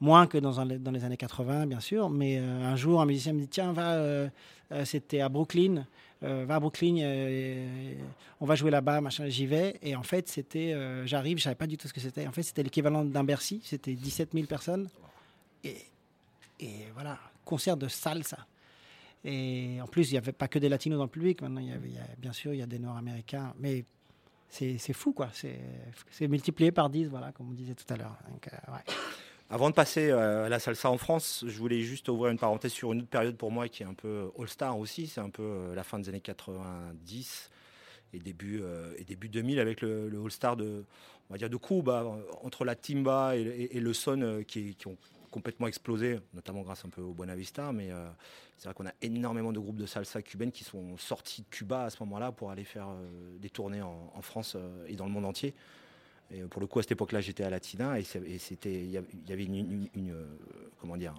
Moins que dans, dans les années 80, bien sûr. Mais euh, un jour, un musicien me dit Tiens, va, euh, euh, c'était à Brooklyn. Euh, va à Brooklyn, euh, on va jouer là-bas, machin, j'y vais. Et en fait, c'était, euh, j'arrive, je savais pas du tout ce que c'était. En fait, c'était l'équivalent d'un Bercy, c'était 17 000 personnes. Et, voilà, concert de salsa. Et en plus, il n'y avait pas que des latinos dans le public. Maintenant, bien sûr, il y a des nord-américains. Mais c'est fou, quoi. C'est multiplié par 10, voilà, comme on disait tout à l'heure. Ouais. Avant de passer euh, à la salsa en France, je voulais juste ouvrir une parenthèse sur une autre période pour moi qui est un peu All-Star aussi. C'est un peu euh, la fin des années 90 et début, euh, et début 2000 avec le, All-Star de, on va dire de Cuba, entre la timba et, le son qui, ont complètement explosé, notamment grâce un peu au Buena Vista, mais c'est vrai qu'on a énormément de groupes de salsa cubaine qui sont sortis de Cuba à ce moment-là pour aller faire des tournées en, France et dans le monde entier. Pour le coup, à cette époque-là, j'étais à Latina et c'était, il y avait- une, euh, comment dire,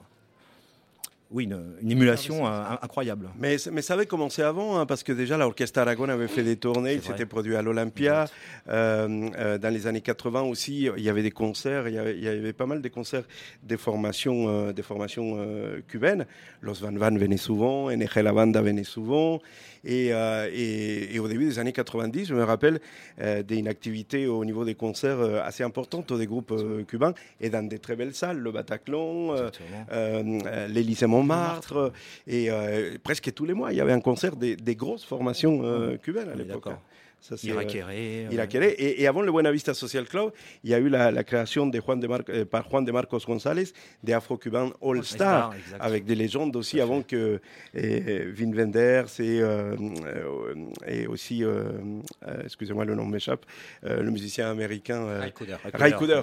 oui, une, une émulation euh, incroyable. Mais, mais ça avait commencé avant, hein, parce que déjà l'Orchestre Aragon avait fait des tournées, il s'était produit à l'Olympia. Euh, euh, dans les années 80 aussi, il y avait des concerts, il y avait, il y avait pas mal de concerts des formations, euh, des formations euh, cubaines. Los Van Van venaient souvent, NG La Banda venait souvent. Et, euh, et, et au début des années 90, je me rappelle euh, d'une activité au niveau des concerts euh, assez importante des groupes euh, cubains et dans des très belles salles, le Bataclan, euh, euh, euh, l'Élysée Montmartre, et euh, presque tous les mois, il y avait un concert des, des grosses formations euh, cubaines à est l'époque. Ça, c'est, Irak euh, euh. Et, et avant le Buena Vista Social Club, il y a eu la, la création de Juan de Mar- euh, par Juan de Marcos González des Afro-Cubains All Star, avec des légendes aussi avant que Vin Wenders et, et aussi, excusez-moi, le nom m'échappe, le musicien américain Ray Cooder. Ray Cooder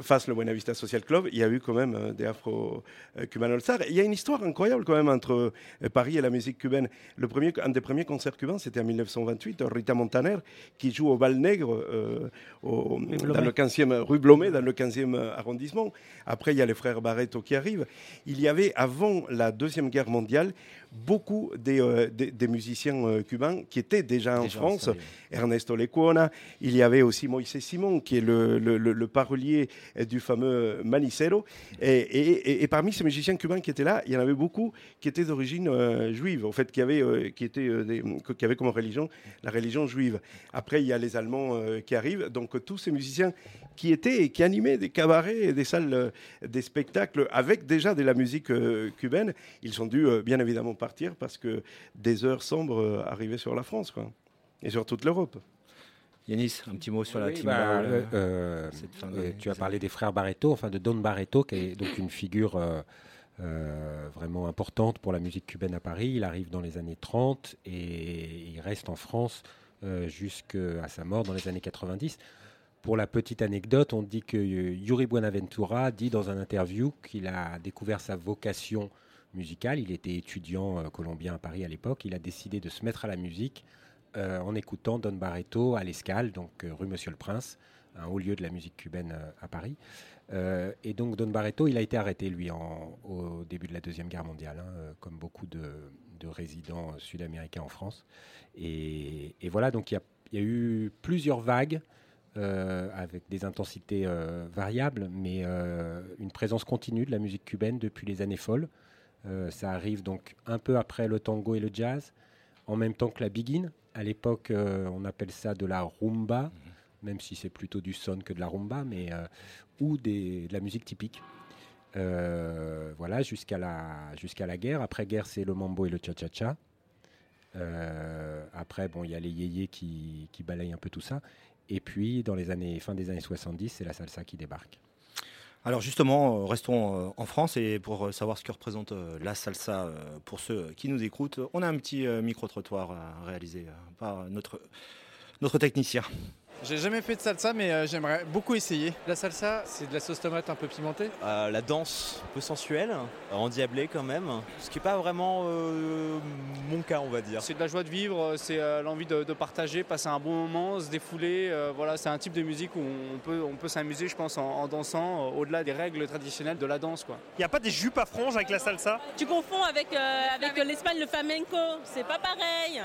fasse le Buena Vista Social Club, il y a eu quand même des Afro-Cubains All-Star. Il y a une histoire incroyable quand même entre Paris et la musique cubaine. Le premier, un des premiers concerts cubains, c'était en 1928, Rita Montaner, qui joue au Bal Nègre, euh, au- dans le 15e, rue Blomet, dans le 15e arrondissement. Après, il y a les frères Barreto qui arrivent. Il y avait, avant la Deuxième Guerre mondiale, beaucoup des, euh, des- des musiciens euh, cubains qui étaient déjà en France. Ernesto Lecuona, il y avait aussi Moïse Simon, qui est le, le- le- le parolier euh, du fameux Manicero. Et, et- et- et parmi ces musiciens cubains qui étaient là, il y en avait beaucoup qui étaient d'origine euh, juive, en fait, qui avaient, qui, étaient, des- qui avaient comme religion la religion juive. Après, il y a les Allemands qui arrivent. Donc, tous ces musiciens qui étaient et qui animaient des cabarets et des salles, des spectacles avec déjà de la musique cubaine, ils ont dû euh, bien évidemment parce que des heures sombres euh, arrivaient sur la France, quoi. Et sur toute l'Europe. Yanis, un petit mot sur la team bah, Ball, euh, euh, tu as parlé des frères Barreto, enfin de Don Barreto, qui est donc une figure euh, euh, vraiment importante pour la musique cubaine à Paris. Il arrive dans les années 30 et il reste en France euh, jusqu'à sa mort dans les années 90. Pour la petite anecdote, on dit que Yuri Buenaventura dit dans un interview qu'il a découvert sa vocation musicale. Il était étudiant euh, colombien à Paris à l'époque. Il a décidé de se mettre à la musique euh, en écoutant Don Barreto à l'Escale, donc euh, rue Monsieur le Prince, un haut lieu de la musique cubaine à Paris. Et donc Don Barreto, il a été arrêté, lui, au début de la Deuxième Guerre mondiale, hein, comme beaucoup de, de résidents sud-américains en France. Et, voilà, donc il y a, eu plusieurs vagues avec des intensités variables, mais une présence continue de la musique cubaine depuis les années folles. Euh, ça arrive donc un peu après le tango et le jazz, en même temps que la biguine. À l'époque, euh, on appelle ça de la rumba, même si c'est plutôt du son que de la rumba, mais euh, ou des, de la musique typique. Euh, voilà, jusqu'à la, jusqu'à la guerre. Après guerre, c'est le mambo et le cha-cha-cha. Euh, après, bon, il y a les yéyés qui, qui balayent un peu tout ça. Et puis, dans les années, fin des années 70, c'est la salsa qui débarque. Alors justement, euh, restons euh, en France et pour euh, savoir ce que représente la salsa pour ceux qui nous écoutent, on a un petit micro-trottoir euh, par notre, notre technicien. J'ai jamais fait de salsa, mais euh, j'aimerais beaucoup essayer. La salsa, c'est de la sauce tomate un peu pimentée? Euh, la danse un peu sensuelle, endiablée quand même, ce qui n'est pas vraiment euh, mon cas on va dire. C'est de la joie de vivre, c'est euh, l'envie de, de partager, passer un bon moment, se défouler. euh, voilà, c'est un type de musique où on peut, on peut s'amuser, je pense, en, en dansant, au-delà des règles traditionnelles de la danse. Quoi. Il n'y a pas des jupes à franges avec la salsa? Tu confonds avec, euh, avec l'Espagne, le flamenco. C'est pas pareil.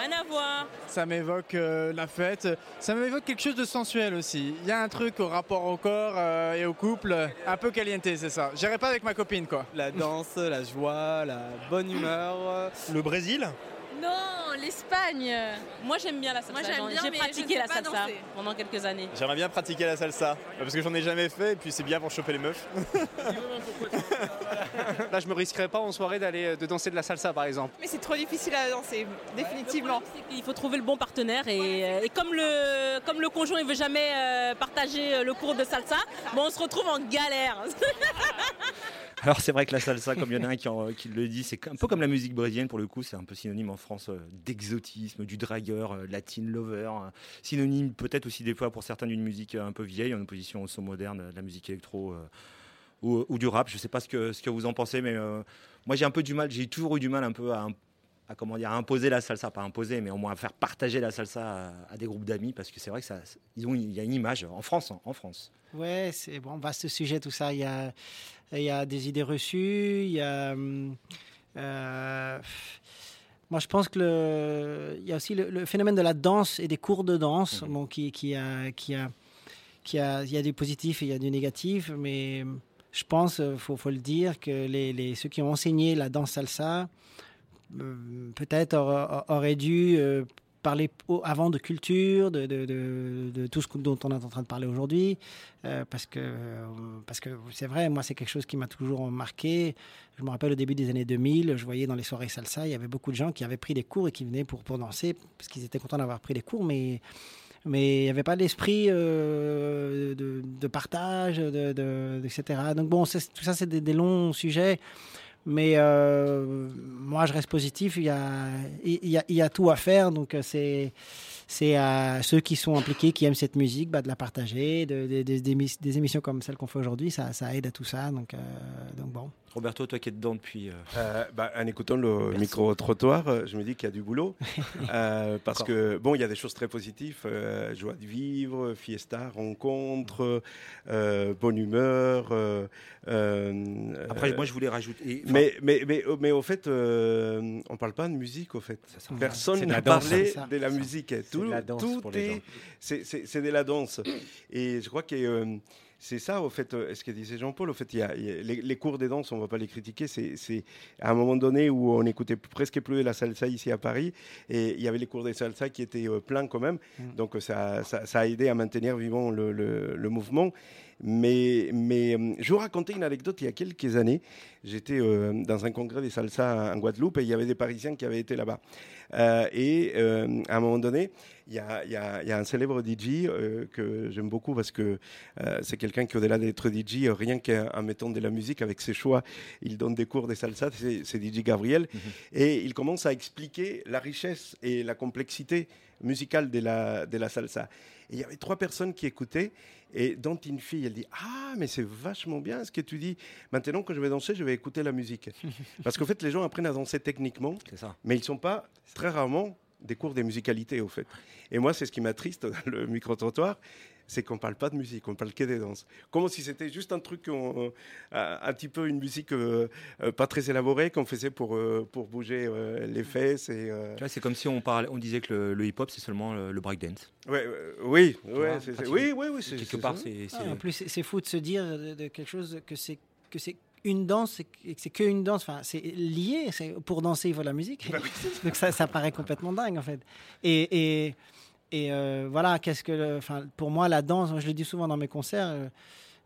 Rien à voir. Ça m'évoque euh, la fête, ça m'évoque quelque chose de sensuel aussi. Il y a un truc au rapport au corps euh, et au couple, un peu caliente, c'est ça. J'irai pas avec ma copine quoi. La danse, la joie, la bonne humeur. Le Brésil Non, l'Espagne. Moi, j'aime bien la salsa. Moi, j'aime bien, J'ai pratiqué la salsa danser. pendant quelques années. J'aimerais bien pratiquer la salsa, parce que j'en ai jamais fait et puis c'est bien pour choper les meufs. Là, je me risquerais pas en soirée d'aller euh, de danser de la salsa par exemple. Mais c'est trop difficile à danser, définitivement. Il faut trouver le bon partenaire et, euh, et comme, le, comme le conjoint ne veut jamais euh, partager le cours de salsa, bon, on se retrouve en galère. Alors c'est vrai que la salsa, comme il y en a un qui, en- qui le dit, c'est un peu comme la musique brésilienne pour le coup, c'est un peu synonyme en France euh, d'exotisme, du dragueur, euh, latin lover, euh, synonyme peut-être aussi des fois pour certains d'une musique un peu vieille en opposition au son moderne, de la musique électro euh, ou, ou du rap. Je sais pas ce que, ce que vous en pensez, mais euh, moi j'ai un peu du mal, j'ai toujours eu du mal un peu à, à, comment dire, à imposer la salsa, pas imposer, mais au moins à faire partager la salsa à, à des groupes d'amis parce que c'est vrai que ça, ils ont, il y a une image en France, hein, en France. Ouais, c'est bon, vaste sujet tout ça. Il y a, il y a des idées reçues, il y a. euh, moi, je pense que le, il y a aussi le, le phénomène de la danse et des cours de danse, bon, qui, qui a, qui a, qui a, il y a du positif et il y a du négatif, mais je pense, euh, faut, le dire, que ceux qui ont enseigné la danse salsa, euh, peut-être aura- auraient dû euh, parler avant de culture, de, tout ce dont on est en train de parler aujourd'hui, parce que parce que c'est vrai, moi c'est quelque chose qui m'a toujours marqué. Je me rappelle au début des années 2000, je voyais dans les soirées salsa, il y avait beaucoup de gens qui avaient pris des cours et qui venaient pour, pour danser, parce qu'ils étaient contents d'avoir pris des cours, mais mais il n'y avait pas l'esprit euh, de, partage, de, etc. Donc bon, tout ça c'est des, des longs sujets. Mais euh, moi, je reste positif. Il y a, il y a, il y a tout à faire. Donc, euh, c'est, c'est à ceux qui sont impliqués, qui aiment cette musique, bah, de la partager. De, de- de- des, émis- des émissions comme celle qu'on fait aujourd'hui, ça, ça aide à tout ça. Donc, euh, donc bon. Roberto, toi qui es dedans depuis. euh, Euh, bah, en écoutant le micro-trottoir, je me dis qu'il y a du boulot. Euh, parce que, bon, il y a des choses très positives euh, joie de vivre, fiesta, rencontre, euh, bonne humeur. euh, euh, Après, euh, moi, je voulais rajouter. enfin, mais, mais, mais, mais au fait, euh, on ne parle pas de musique, au fait. Personne n'a parlé de la musique. Tout, de la danse tout pour les gens. est. C'est c'est- c'est de la danse. Et je crois que. euh, c'est ça, au fait, euh, ce que disait Jean-Paul. Au fait, il y a, il y a- les, les cours des danses, on ne va pas les critiquer. C'est c'est à un moment donné où on écoutait presque plus la salsa ici à Paris. Et il y avait les cours des salsa qui étaient euh, pleins quand même. Donc euh, ça, ça, ça a aidé à maintenir vivant le, le- le mouvement. Mais, mais euh, je vous racontais une anecdote il y a quelques années. J'étais euh, dans un congrès des salsa en Guadeloupe et il y avait des Parisiens qui avaient été là-bas. Euh, et euh, à un moment donné, il y a, il y a- il y a un célèbre DJ euh, que j'aime beaucoup parce que euh, c'est quelqu'un qui, au-delà d'être DJ, rien qu'en mettant de la musique avec ses choix, il donne des cours de salsa. C'est c'est DJ Gabriel. Et il commence à expliquer la richesse et la complexité musicale de la, de la salsa. Et il y avait trois personnes qui écoutaient, et dont une fille, elle dit Ah, mais c'est vachement bien ce que tu dis. Maintenant, quand je vais danser, je vais écouter la musique. Parce qu'en fait, les gens apprennent à danser techniquement, mais ils ne sont pas très rarement des cours de musicalité, au fait. Et moi, c'est ce qui m'attriste dans le micro-trottoir, c'est qu'on ne parle pas de musique, on parle que des danses. Comme si c'était juste un truc, un petit peu une musique euh, euh, pas très élaborée qu'on faisait pour, euh, pour bouger euh, les fesses. Et, euh, tu vois, c'est comme si on, parlait, on disait que le, le hip-hop, c'est seulement le, le breakdance. Ouais, euh, oui, ouais, vois, c'est- c'est- pratiquement. oui, oui, oui, c'est- Quelque c'est part, c'est. Ah, en plus, c'est c'est fou de se dire de, de quelque chose que c'est que c'est une danse et que c'est qu'une danse. Enfin, c'est lié. c'est- Pour danser, il faut la musique. Donc ça, ça paraît complètement dingue en fait. Et, et, et, euh, voilà, qu'est-ce que, enfin, pour moi, la danse, je le dis souvent dans mes concerts, euh,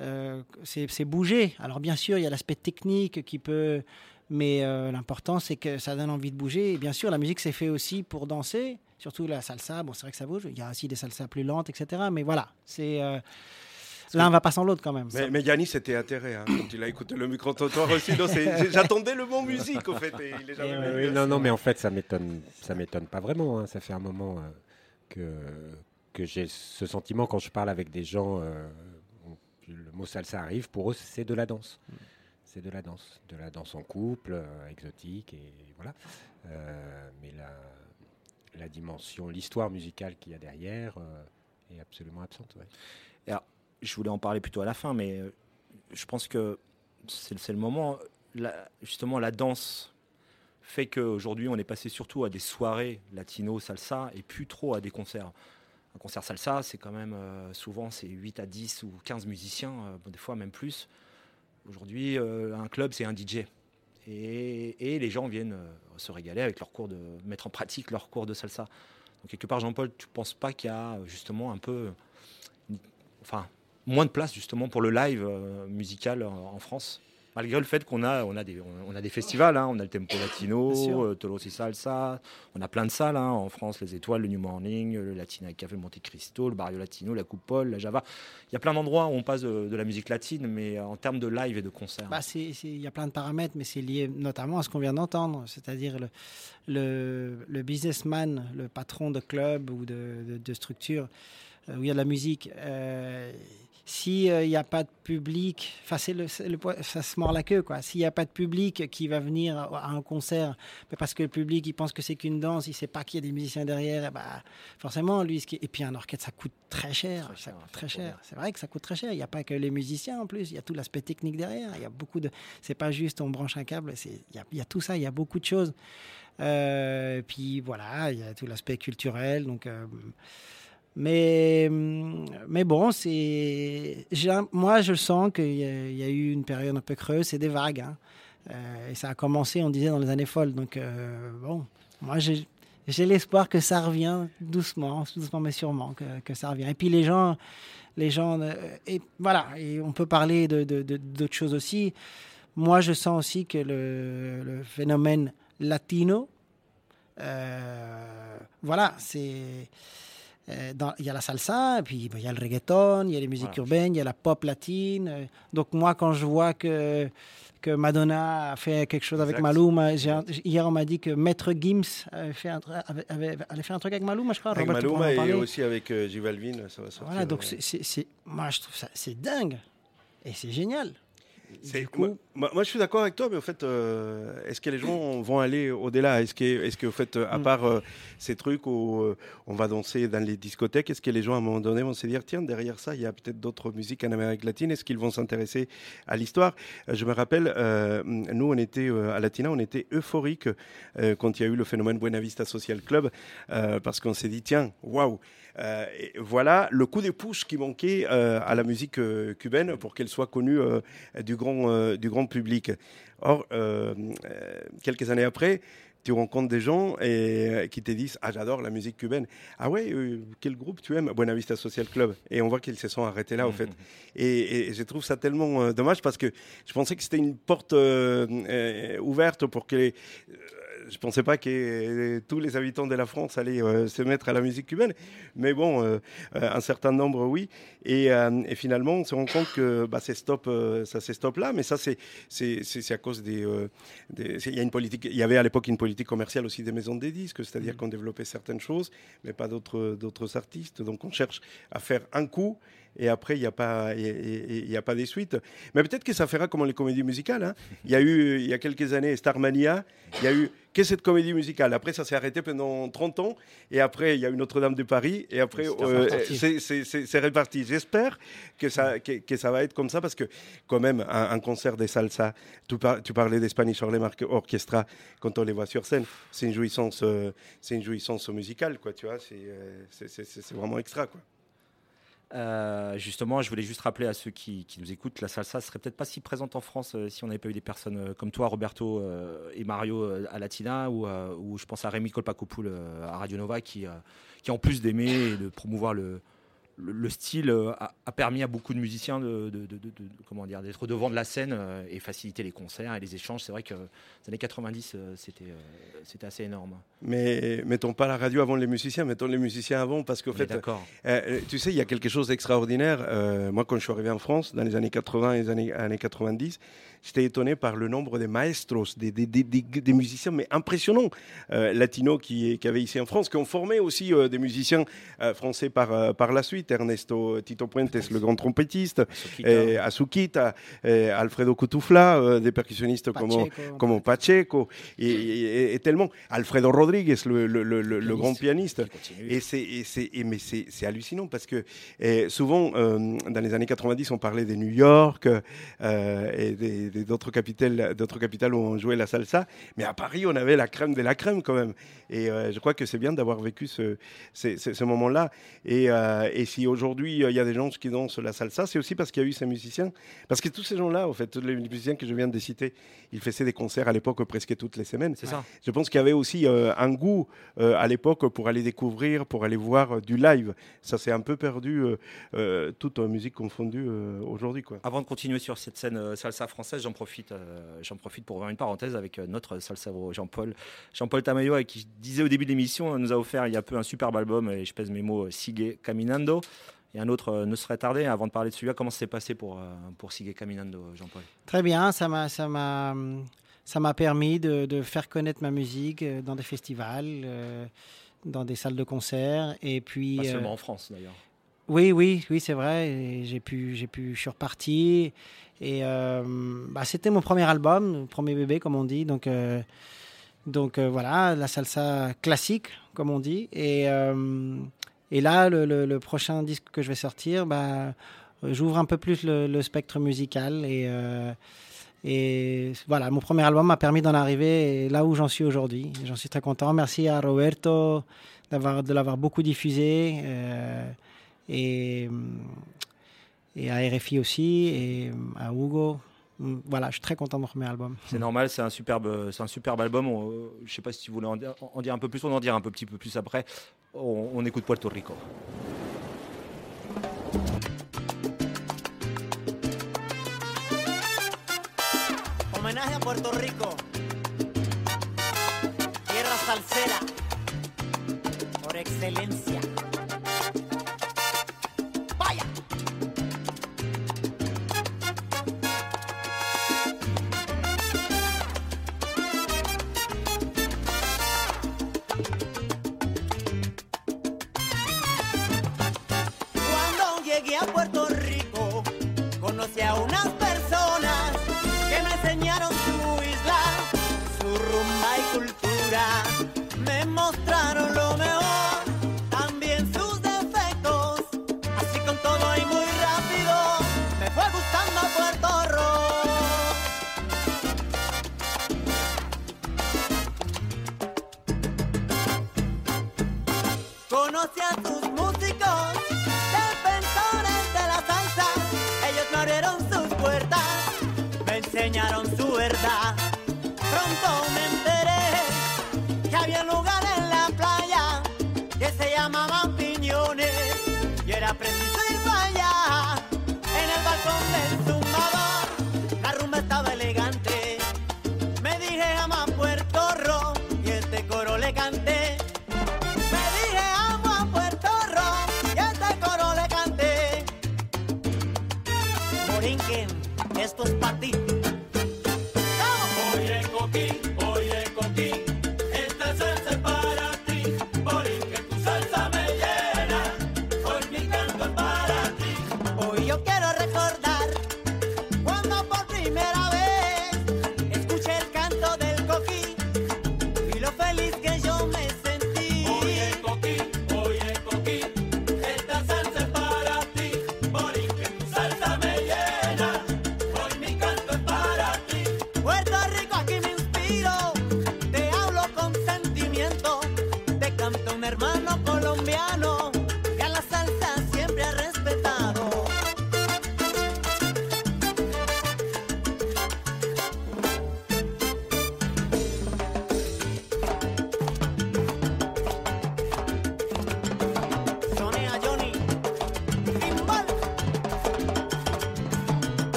euh, c'est bouger. Alors bien sûr, il y a l'aspect technique qui peut, mais euh, l'important c'est que ça donne envie de bouger. Et bien sûr, la musique c'est fait aussi pour danser, surtout la salsa. Bon, c'est vrai que ça bouge. Il y a aussi des salsas plus lentes, etc. Mais voilà, c'est euh, l'un va pas sans l'autre quand même. Mais, mais Yannis était atterré hein, quand il a écouté le micro-trottoir aussi. J'attendais le bon musique, au fait. et il est jamais venu. Oui, non, non, mais en fait, ça m'étonne, ça m'étonne pas vraiment. hein. Ça fait un moment euh, que que j'ai ce sentiment quand je parle avec des gens. euh, le mot salsa arrive. Pour eux, c'est de la danse. C'est de la danse, de la danse en couple, euh, exotique et voilà. Euh, mais la la dimension, l'histoire musicale qu'il y a derrière euh, est absolument absente. ouais. Alors, je voulais en parler plutôt à la fin, mais je pense que c'est c'est le moment. La- justement, la danse fait qu'aujourd'hui, on est passé surtout à des soirées latino, salsa, et plus trop à des concerts. Un concert salsa, c'est quand même euh, souvent c'est 8 à 10 ou 15 musiciens, euh, des fois même plus. Aujourd'hui, euh, un club, c'est un DJ. Et, les gens viennent se régaler avec leur cours de mettre en pratique leur cours de salsa. Donc quelque part, Jean-Paul, tu ne penses pas qu'il y a justement un peu, moins de place justement pour le live musical en France? Malgré le fait qu'on a, on a, des, on a des festivals, hein. on a le Tempo. Latino, euh, Tolos y Salsa, on a plein de salles hein, en France, les Étoiles, le New Morning, le Latina Café Monte Cristo, le Barrio Latino, la Coupole, la Java. Il y a plein d'endroits où on passe de, de la musique latine, mais euh, en termes de live et de concert. Bah, Il y a plein de paramètres, mais c'est lié notamment à ce qu'on vient d'entendre, c'est-à-dire le, le, le businessman, le patron de club ou de, de- de structure euh, où il y a de la musique. euh, s'il n'y a pas de public, enfin, c'est le, c'est le po- ça se mord la queue, quoi. S'il n'y a pas de public qui va venir à un concert, mais parce que le public, il pense que c'est qu'une danse, il sait pas qu'il y a des musiciens derrière, et bah, forcément, lui, ce qui... et puis un orchestre, ça coûte très cher, ça coûte très cher. C'est vrai que ça coûte très cher. Il n'y a pas que les musiciens en plus, il y a tout l'aspect technique derrière. Il y a beaucoup de, c'est pas juste on branche un câble, c'est, il y a, il y a tout ça, il y a beaucoup de choses. Euh, puis voilà, il y a tout l'aspect culturel, donc. euh, mais, mais bon, c'est, moi je sens qu'il y, y a eu une période un peu creuse, c'est des vagues. hein. Euh, et ça a commencé, on disait, dans les années folles. Donc euh, bon, moi j'ai, l'espoir que ça revient doucement, doucement mais sûrement, que, ça revient. Et puis les gens, les gens, euh, et voilà, et on peut parler de, d'autres choses aussi. Moi je sens aussi que le, phénomène latino, voilà, c'est. Euh, dans- Il y a la salsa, et puis ben, il y a le reggaeton, il y a les musiques Voilà. urbaines, il y a la pop latine. euh, Donc moi, quand je vois que, que Madonna a fait quelque chose avec Exact. Un- hier on m'a dit que Maître Gims avait fait un, tra- avait, avait- avait fait un truc avec Maluma, je crois. Avec en et aussi avec euh, J Balvin, ça va sortir. Voilà, donc c'est- moi je trouve ça c'est dingue et c'est génial. Moi, je suis d'accord avec toi, mais au fait, euh, est-ce que les gens vont aller au-delà? Est-ce que, est-ce que, au fait, euh, à Mm. part euh, ces trucs où euh, on va danser dans les discothèques, est-ce que les gens à un moment donné vont se dire, tiens, derrière ça, il y a peut-être d'autres musiques en Amérique latine Est-ce qu'ils vont s'intéresser à l'histoire? Je me rappelle, nous, on était à Latina, on était euphorique quand il y a eu le phénomène Buena Vista Social Club, parce qu'on s'est dit, tiens, waouh euh, voilà le coup de pouce qui manquait euh, à la musique euh, cubaine pour qu'elle soit connue du, grand, du grand public. Or, quelques années après, tu rencontres des gens et, qui te disent Ah, j'adore la musique cubaine. Ah ouais, quel groupe tu aimes? Buena Vista Social Club. Et on voit qu'ils se sont arrêtés là, au fait. Et, et je trouve ça tellement euh, dommage parce que je pensais que c'était une porte euh, euh, ouverte pour que les. Je pensais pas que tous les habitants de la France allaient euh, se mettre à la musique cubaine, mais bon, euh, euh, un certain nombre, oui. Et, et finalement, on se rend compte que bah, stop, ça c'est stop là, mais ça c'est à cause des. Il y a une politique. Il y avait à l'époque une politique commerciale aussi des maisons des disques, c'est-à-dire qu'on développait certaines choses, mais pas d'autres d'autres artistes. Donc on cherche à faire un coup. Et après, il n'y a, pas- y a- il y a pas des suites. Mais peut-être que ça fera comme les comédies musicales. hein. Il y a eu, il y a quelques années, Starmania. Il y a eu que cette comédie musicale. Après, ça s'est arrêté pendant 30 ans. Et après, il y a eu Notre-Dame de Paris. Et après, C'est euh, reparti. c'est- réparti. J'espère que ça, que, que ça va être comme ça parce que, quand même, un, un concert de salsa, tu, par- tu parlais des Spanish Harlem Orche- Orchestra, quand on les voit sur scène, c'est une jouissance, euh, c'est une jouissance musicale, quoi, tu vois. C'est euh, c'est vraiment extra, quoi. Euh, justement, je voulais juste rappeler à ceux qui, nous écoutent, la salsa serait peut-être pas si présente en France euh, si on n'avait pas eu des personnes euh, comme toi, Roberto et Mario à Latina, ou, je pense à Rémi Colpacopoul à Radio Nova, qui en plus d'aimer et de promouvoir le, le, le style, euh, a, a permis à beaucoup de musiciens de, de- de- de- de- comment dire, d'être devant de la scène euh, et faciliter les concerts et les échanges. C'est vrai que les années 90, euh, c'était c'était assez énorme. Mais mettons pas la radio avant les musiciens, mettons les musiciens avant, parce qu'au fait, euh, tu sais, il y a quelque chose d'extraordinaire. Euh, moi, quand je suis arrivé en France, dans les années 80 et les années, années 90, j'étais étonné par le nombre de maestros, des, des, des, des- des musiciens, mais impressionnants, euh, latinos qui, qui avaient ici en France, qui ont formé aussi euh, des musiciens euh, français par, euh, par la suite. Ernesto Tito Puentes, le grand trompettiste, et Azukita, et Alfredo Cutufla, euh, des percussionnistes comme, Pacheco. comme Pacheco, et, et- et tellement Alfredo Rodriguez, le, le- le- le- le grand pianiste. Et c'est, et c'est, et mais c'est, c'est hallucinant parce que eh, souvent, euh, dans les années 90, on parlait de New York euh, et des- d'autres, capitales, d'autres capitales où on jouait la salsa. Mais à Paris, on avait la crème de la crème quand même. Et euh, je crois que c'est bien d'avoir vécu ce, ce, ce- ce moment-là. Et, euh, et si aujourd'hui euh, il y a des gens qui dansent la salsa, c'est aussi parce qu'il y a eu ces musiciens. Parce que tous ces gens-là, en fait, tous les musiciens que je viens de citer, ils faisaient des concerts à l'époque presque toutes les semaines. C'est ça. Je pense qu'il y avait aussi un goût à l'époque pour aller découvrir, pour aller voir du live. Ça s'est un peu perdu, toute musique confondue aujourd'hui. quoi. Avant de continuer sur cette scène salsa française, j'en profite, euh, j'en profite pour ouvrir une parenthèse avec euh, notre salsavo Jean-Paul, Jean-Paul Tamayo, avec qui je disais au début de l'émission, nous a offert il y a peu un superbe album, et je pèse mes mots, euh, Sigue Caminando. Et un autre euh, ne serait tardé. Avant de parler de celui-là, comment s'est passé pour, pour Sigue Caminando, Jean-Paul? Très bien, ça m'a, ça m'a, ça m'a permis de, de faire connaître ma musique dans des festivals, dans des salles de concert, et puis. Pas seulement en France d'ailleurs. Oui, oui, oui, c'est vrai. J'ai pu, j'ai pu, je suis reparti. Et euh, bah, c'était mon premier album, mon premier bébé, comme on dit. Donc, euh, donc euh, voilà, la salsa classique, comme on dit. Et, et là, le, prochain disque que je vais sortir, bah, j'ouvre un peu plus le, le spectre musical. Et, et voilà, mon premier album m'a permis d'en arriver là où j'en suis aujourd'hui. J'en suis très content. Merci à Roberto d'avoir, de l'avoir beaucoup diffusé. Et, et à RFI aussi, et à Hugo. Voilà, je suis très content de mon premier album. C'est normal, c'est un superbe, c'est un superbe album. On- je ne sais pas si tu voulais en dire, en dire un peu plus, on en dira un peu, petit peu plus après. On, on écoute Puerto Rico. Homenaje a Puerto Rico. Tierra salsera. Por excelencia.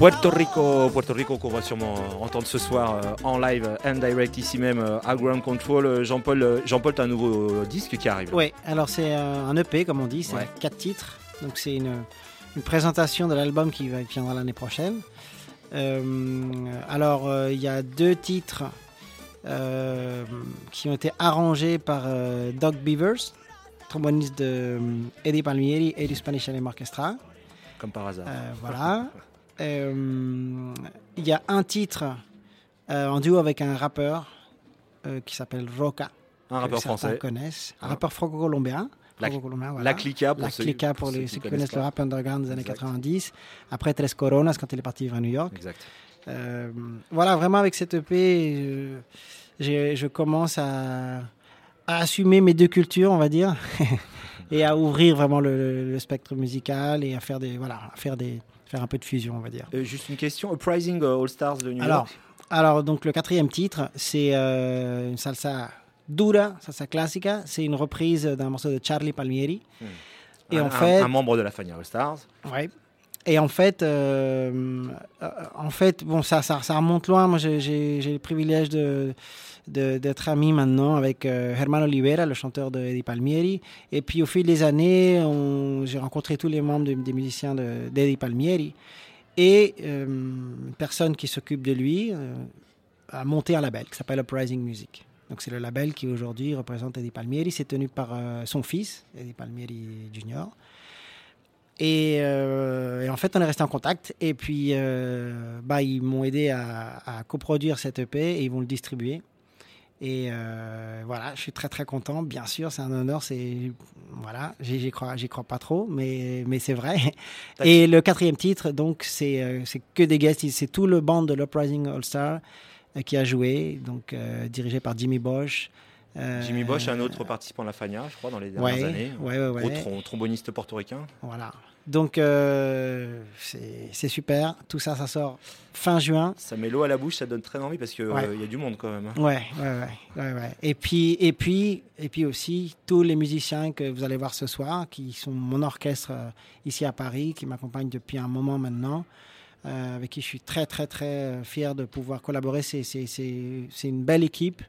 Puerto Rico, Puerto Rico qu'on va sûrement entendre ce soir euh, en live and direct ici même euh, à Ground Control. Euh, Jean-Paul, Jean-Paul, t'as un nouveau disque qui arrive. Oui, alors c'est un EP comme on dit, c'est Ouais. quatre titres. Donc c'est une, une présentation de l'album qui, viendra l'année prochaine. Euh, alors euh, il y a deux titres euh, qui ont été arrangés par Doug Beavers, tromboniste de Eddie Palmieri et du Spanish Harlem Orchestra. Comme par hasard. Voilà. Euh, Il y a un titre euh, en duo avec un rappeur euh, qui s'appelle Roca. Un rappeur français. connaissent. Un Ah. rappeur franco-colombien. La- Franco-colombien, la Clica pour La ceux- Clica pour pour, ceux les, qui ceux qui connaissent connaissent le rap underground des années Exact. 90. Après Tres Coronas quand il est parti vivre à New York. Exact. Euh, voilà, vraiment avec cette EP, je, commence à, à assumer mes deux cultures, on va dire, et à ouvrir vraiment le, le spectre musical et à faire des, voilà, à faire des, faire un peu de fusion, on va dire. Euh, juste une question. Uprising All Stars de New Alors, York. alors, donc le quatrième titre, c'est euh, une salsa dura, salsa classica. C'est une reprise d'un morceau de Charlie Palmieri. Et un, en fait, un membre de la Fania All Stars. Ouais. Et en fait, euh, en fait, bon, ça, ça, ça remonte loin. Moi, j'ai- le privilège de- d'être ami maintenant avec euh, Hermano Oliveira, le chanteur de Eddie Palmieri. Et puis, au fil des années, j'ai rencontré tous les membres de- des musiciens de- d'Eddie Palmieri. Et euh, une personne qui s'occupe de lui euh, a monté un label qui s'appelle Uprising Music. Donc, c'est le label qui aujourd'hui représente Eddie Palmieri. C'est tenu par euh, son fils, Eddie Palmieri Jr. Et, en fait, on est resté en contact. Et puis, bah, ils m'ont aidé à, à coproduire cet EP et ils vont le distribuer. Et euh, voilà, je suis très très content. Bien sûr, c'est un honneur. C'est voilà, j'y crois, j'y crois pas trop, mais mais c'est vrai. Et le quatrième titre, donc c'est euh, c'est que des guests. C'est tout le band de l'Uprising All Star euh, qui a joué, donc euh, dirigé par Jimmy Bosch. Euh, Jimmy Bosch, un autre participant de la Fania, je crois, dans les dernières ouais, années. ouais, ouais, trom- tromboniste portoricain. Voilà. Donc, euh, c'est super. Tout ça, ça sort fin juin. Ça met l'eau à la bouche, ça donne très envie parce qu'il Ouais. y a du monde quand même. hein. Ouais, ouais, ouais, ouais, ouais. Et puis, et puis, et puis aussi tous les musiciens que vous allez voir ce soir, qui sont mon orchestre euh, ici à Paris, qui m'accompagnent depuis un moment maintenant, euh, avec qui je suis très, très, très euh, fier de pouvoir collaborer. C'est une belle équipe.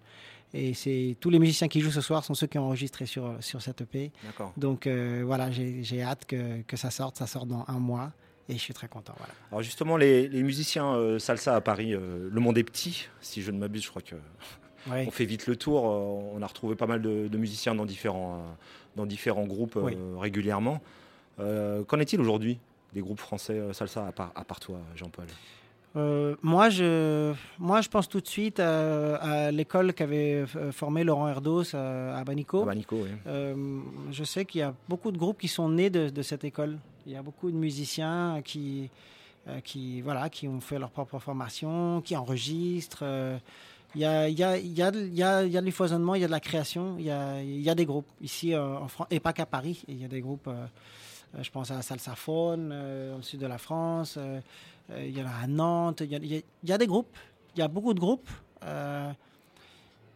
Et c'est tous les musiciens qui jouent ce soir sont ceux qui ont enregistré sur, sur cette EP. Donc euh, voilà, j'ai, hâte que, que ça sorte. Ça sort dans un mois. Et je suis très content. Voilà. Alors justement, les, les musiciens euh, salsa à Paris, euh, le monde est petit, si je ne m'abuse, je crois que on fait vite le tour. on a retrouvé pas mal de, de musiciens dans différents, dans différents groupes Oui. régulièrement. Qu'en est-il aujourd'hui des groupes français salsa à part, à part toi, Jean-Paul? Euh, moi, je, moi, je pense tout de suite à, à l'école qu'avait euh, formé Laurent Erdos à, à Banico. À Banico, oui. Euh, je sais qu'il y a beaucoup de groupes qui sont nés de, de cette école. Il y a beaucoup de musiciens qui, euh, qui, voilà, qui ont fait leur propre formation, qui enregistrent. euh, il y a, il y, a, il y, a, il y, a, il y a de l'effoisonnement, il y a de la création, il y a, il y a des groupes ici euh, en France, et pas qu'à Paris. Il y a des groupes, euh, euh, je pense à Salsaphone, euh, au sud de la France, euh, euh, il y en a à Nantes, il y a, il y des groupes, il y a beaucoup de groupes. euh,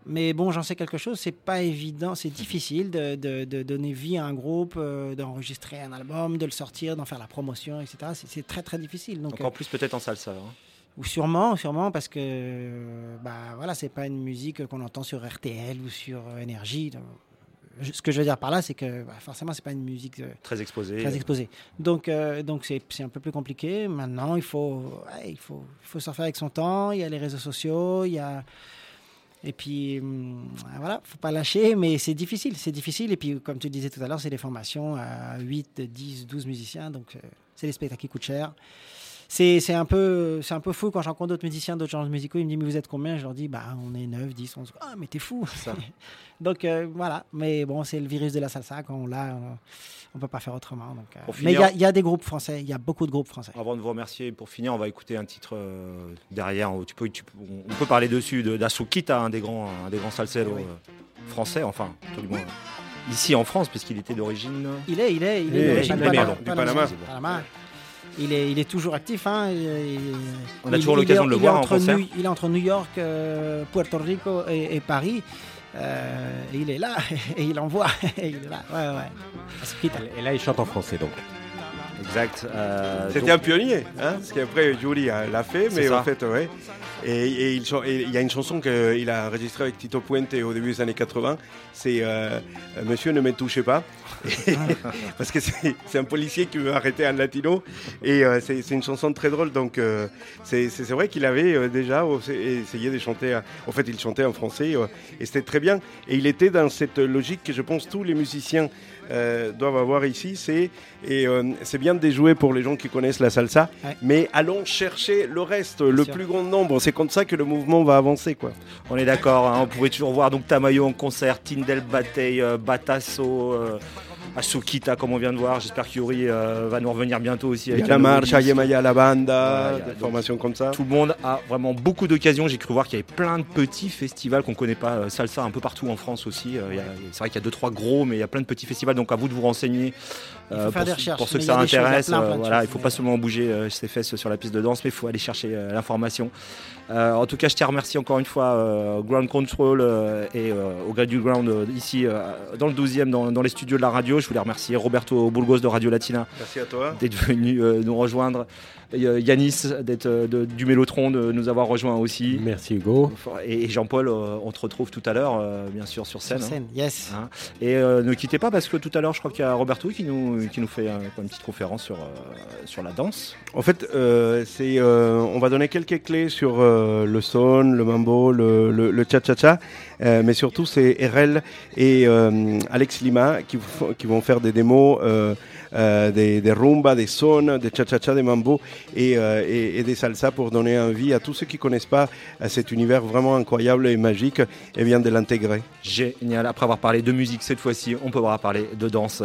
mais bon, j'en sais quelque chose, c'est pas évident, c'est difficile de, de- de donner vie à un groupe, euh, d'enregistrer un album, de le sortir, d'en faire la promotion, etc. C'est- très très difficile. Donc, Encore plus peut-être en salsa. hein. ou sûrement, sûrement parce que euh, bah voilà, c'est pas une musique qu'on entend sur RTL ou sur euh, Énergie. Je- Ce que je veux dire par là, c'est que bah, forcément, c'est pas une musique euh, Très exposée. Très exposée. Donc, euh, donc c'est un peu plus compliqué. Maintenant, il faut, ouais, il faut, il faut surfer avec son temps. Il y a les réseaux sociaux, il y a et puis hum, voilà, faut pas lâcher, mais c'est difficile, c'est difficile. Et puis, comme tu disais tout à l'heure, c'est des formations à 8, 10, 12 musiciens, donc euh, c'est des spectacles qui coûtent cher. C'est c'est un, peu- c'est un peu fou quand je rencontre d'autres musiciens, d'autres genres musicaux. Ils me disent, mais vous êtes combien? Je leur dis, bah, on est 9, 10, 11. Ah, mais t'es fou Donc euh, voilà, mais bon, c'est le virus de la salsa. Quand on l'a, on ne peut pas faire autrement. Donc, euh, mais il y, a- il y a des groupes français, il y a beaucoup de groupes français. Avant de vous remercier, pour finir, on va écouter un titre euh, derrière. Tu peux, tu on peut parler dessus de d'Asukita, un des grands, un des grands salseros euh, français, enfin, tout du moins ici en France, puisqu'il était d'origine. Il est, il est, il Eh, est d'origine du Panama- Panama. Du Panama. Il est, il est toujours actif. Hein. Il- il- On a il- toujours il l'occasion est- de le voir en entre concert. New- il est entre New York, euh, Puerto Rico et, et Paris. Euh, et il est là et il envoie. et il est là. Ouais, ouais. Et là, il chante en français donc. Exact. euh, C'était donc- un pionnier, hein, parce qu'après Julie l'a fait, mais en fait, ouais. Et, et il et y a une chanson qu'il a enregistrée avec Tito Puente au début des années 80, c'est euh, euh, Monsieur ne me touchez pas. parce que c'est un policier qui veut arrêter un latino et euh, c'est une chanson très drôle donc euh, c'est vrai qu'il avait déjà essayé de chanter en fait il chantait en français et c'était très bien et il était dans cette logique que je pense tous les musiciens euh, doivent avoir ici c'est et euh, c'est bien de jouer pour les gens qui connaissent la salsa Ouais. mais allons chercher le reste le sûr. plus grand nombre c'est comme ça que le mouvement va avancer quoi On est d'accord, hein, on pouvait toujours voir donc Tamayo en concert, Tindel Batey, euh, Batasso, euh, Asukita comme on vient de voir. J'espère qu'Yuri euh, va nous revenir bientôt aussi. y avec a la marche la banda Ouais, des donc formations comme ça Tout le monde a vraiment beaucoup d'occasions. J'ai cru voir qu'il y avait plein de petits festivals qu'on connaît pas. euh, Salsa un peu partout en France aussi. Euh, C'est vrai qu'il y a deux trois gros, mais il y a plein de petits festivals. Donc à vous de vous renseigner. Il faut euh, faire pour, des ceux- recherches, pour ceux que ça intéresse, plein, plein euh, voilà, il faut pas seulement bouger euh, ses fesses sur la piste de danse, mais il faut aller chercher euh, l'information. Euh, en tout cas, je te remercie encore une fois, euh, Ground Control euh, et euh, au gré du Ground euh, ici euh, dans le 12e, dans, dans les studios de la radio. Je voulais remercier Roberto Burgos de Radio Latina merci à toi d'être venu euh, nous rejoindre. Euh, Yanis d'être euh, de- du Mélotron de nous avoir rejoint aussi. Merci Hugo. Et, et Jean-Paul, euh, on te retrouve tout à l'heure, euh, bien sûr, sur scène. Sur scène, yes. Hein. Et euh, ne quittez pas parce que tout à l'heure, je crois qu'il y a Roberto qui nous, qui nous fait euh, une petite conférence sur, euh, sur la danse. En fait, euh, c'est, euh, on va donner quelques clés sur euh, le son, le mambo, le, le, le cha-cha-cha, euh, mais surtout c'est RL et euh, Alex Lima qui vont faire des démos, euh, euh, des, rumba, des sons, des cha-cha-cha, des mambo et, euh, et, et des salsa pour donner envie à tous ceux qui connaissent pas à cet univers vraiment incroyable et magique et bien de l'intégrer. Génial. Après avoir parlé de musique cette fois-ci, on pourra parler de danse.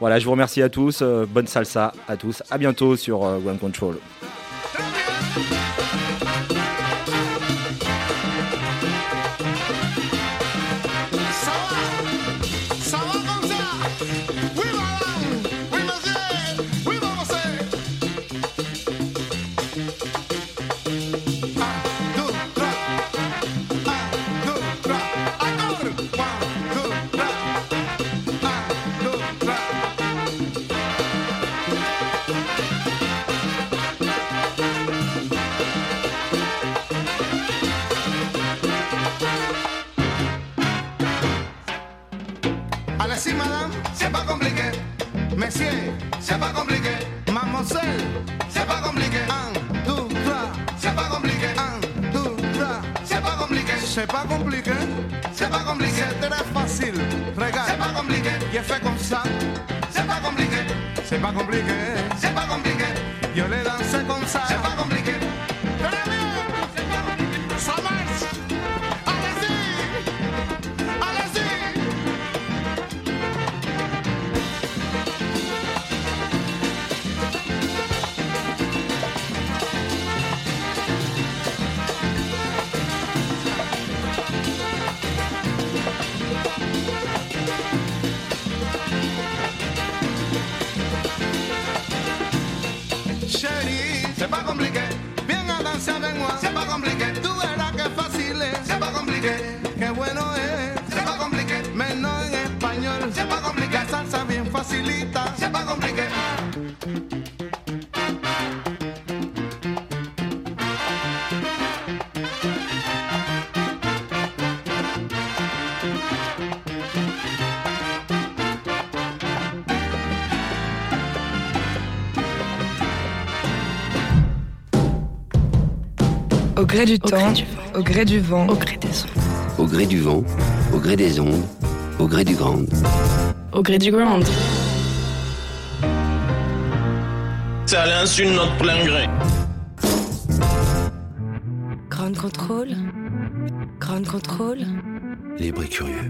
Voilà, je vous remercie à tous. euh, bonne salsa à tous. À bientôt sur euh, Ground Control. Gré du temps, au gré du vent, au gré des ondes. Au gré du vent, au gré des ondes, au gré du grand. Au gré du ground. Ça l'insulte notre plein gré. Ground control. Ground control. Libre et curieux.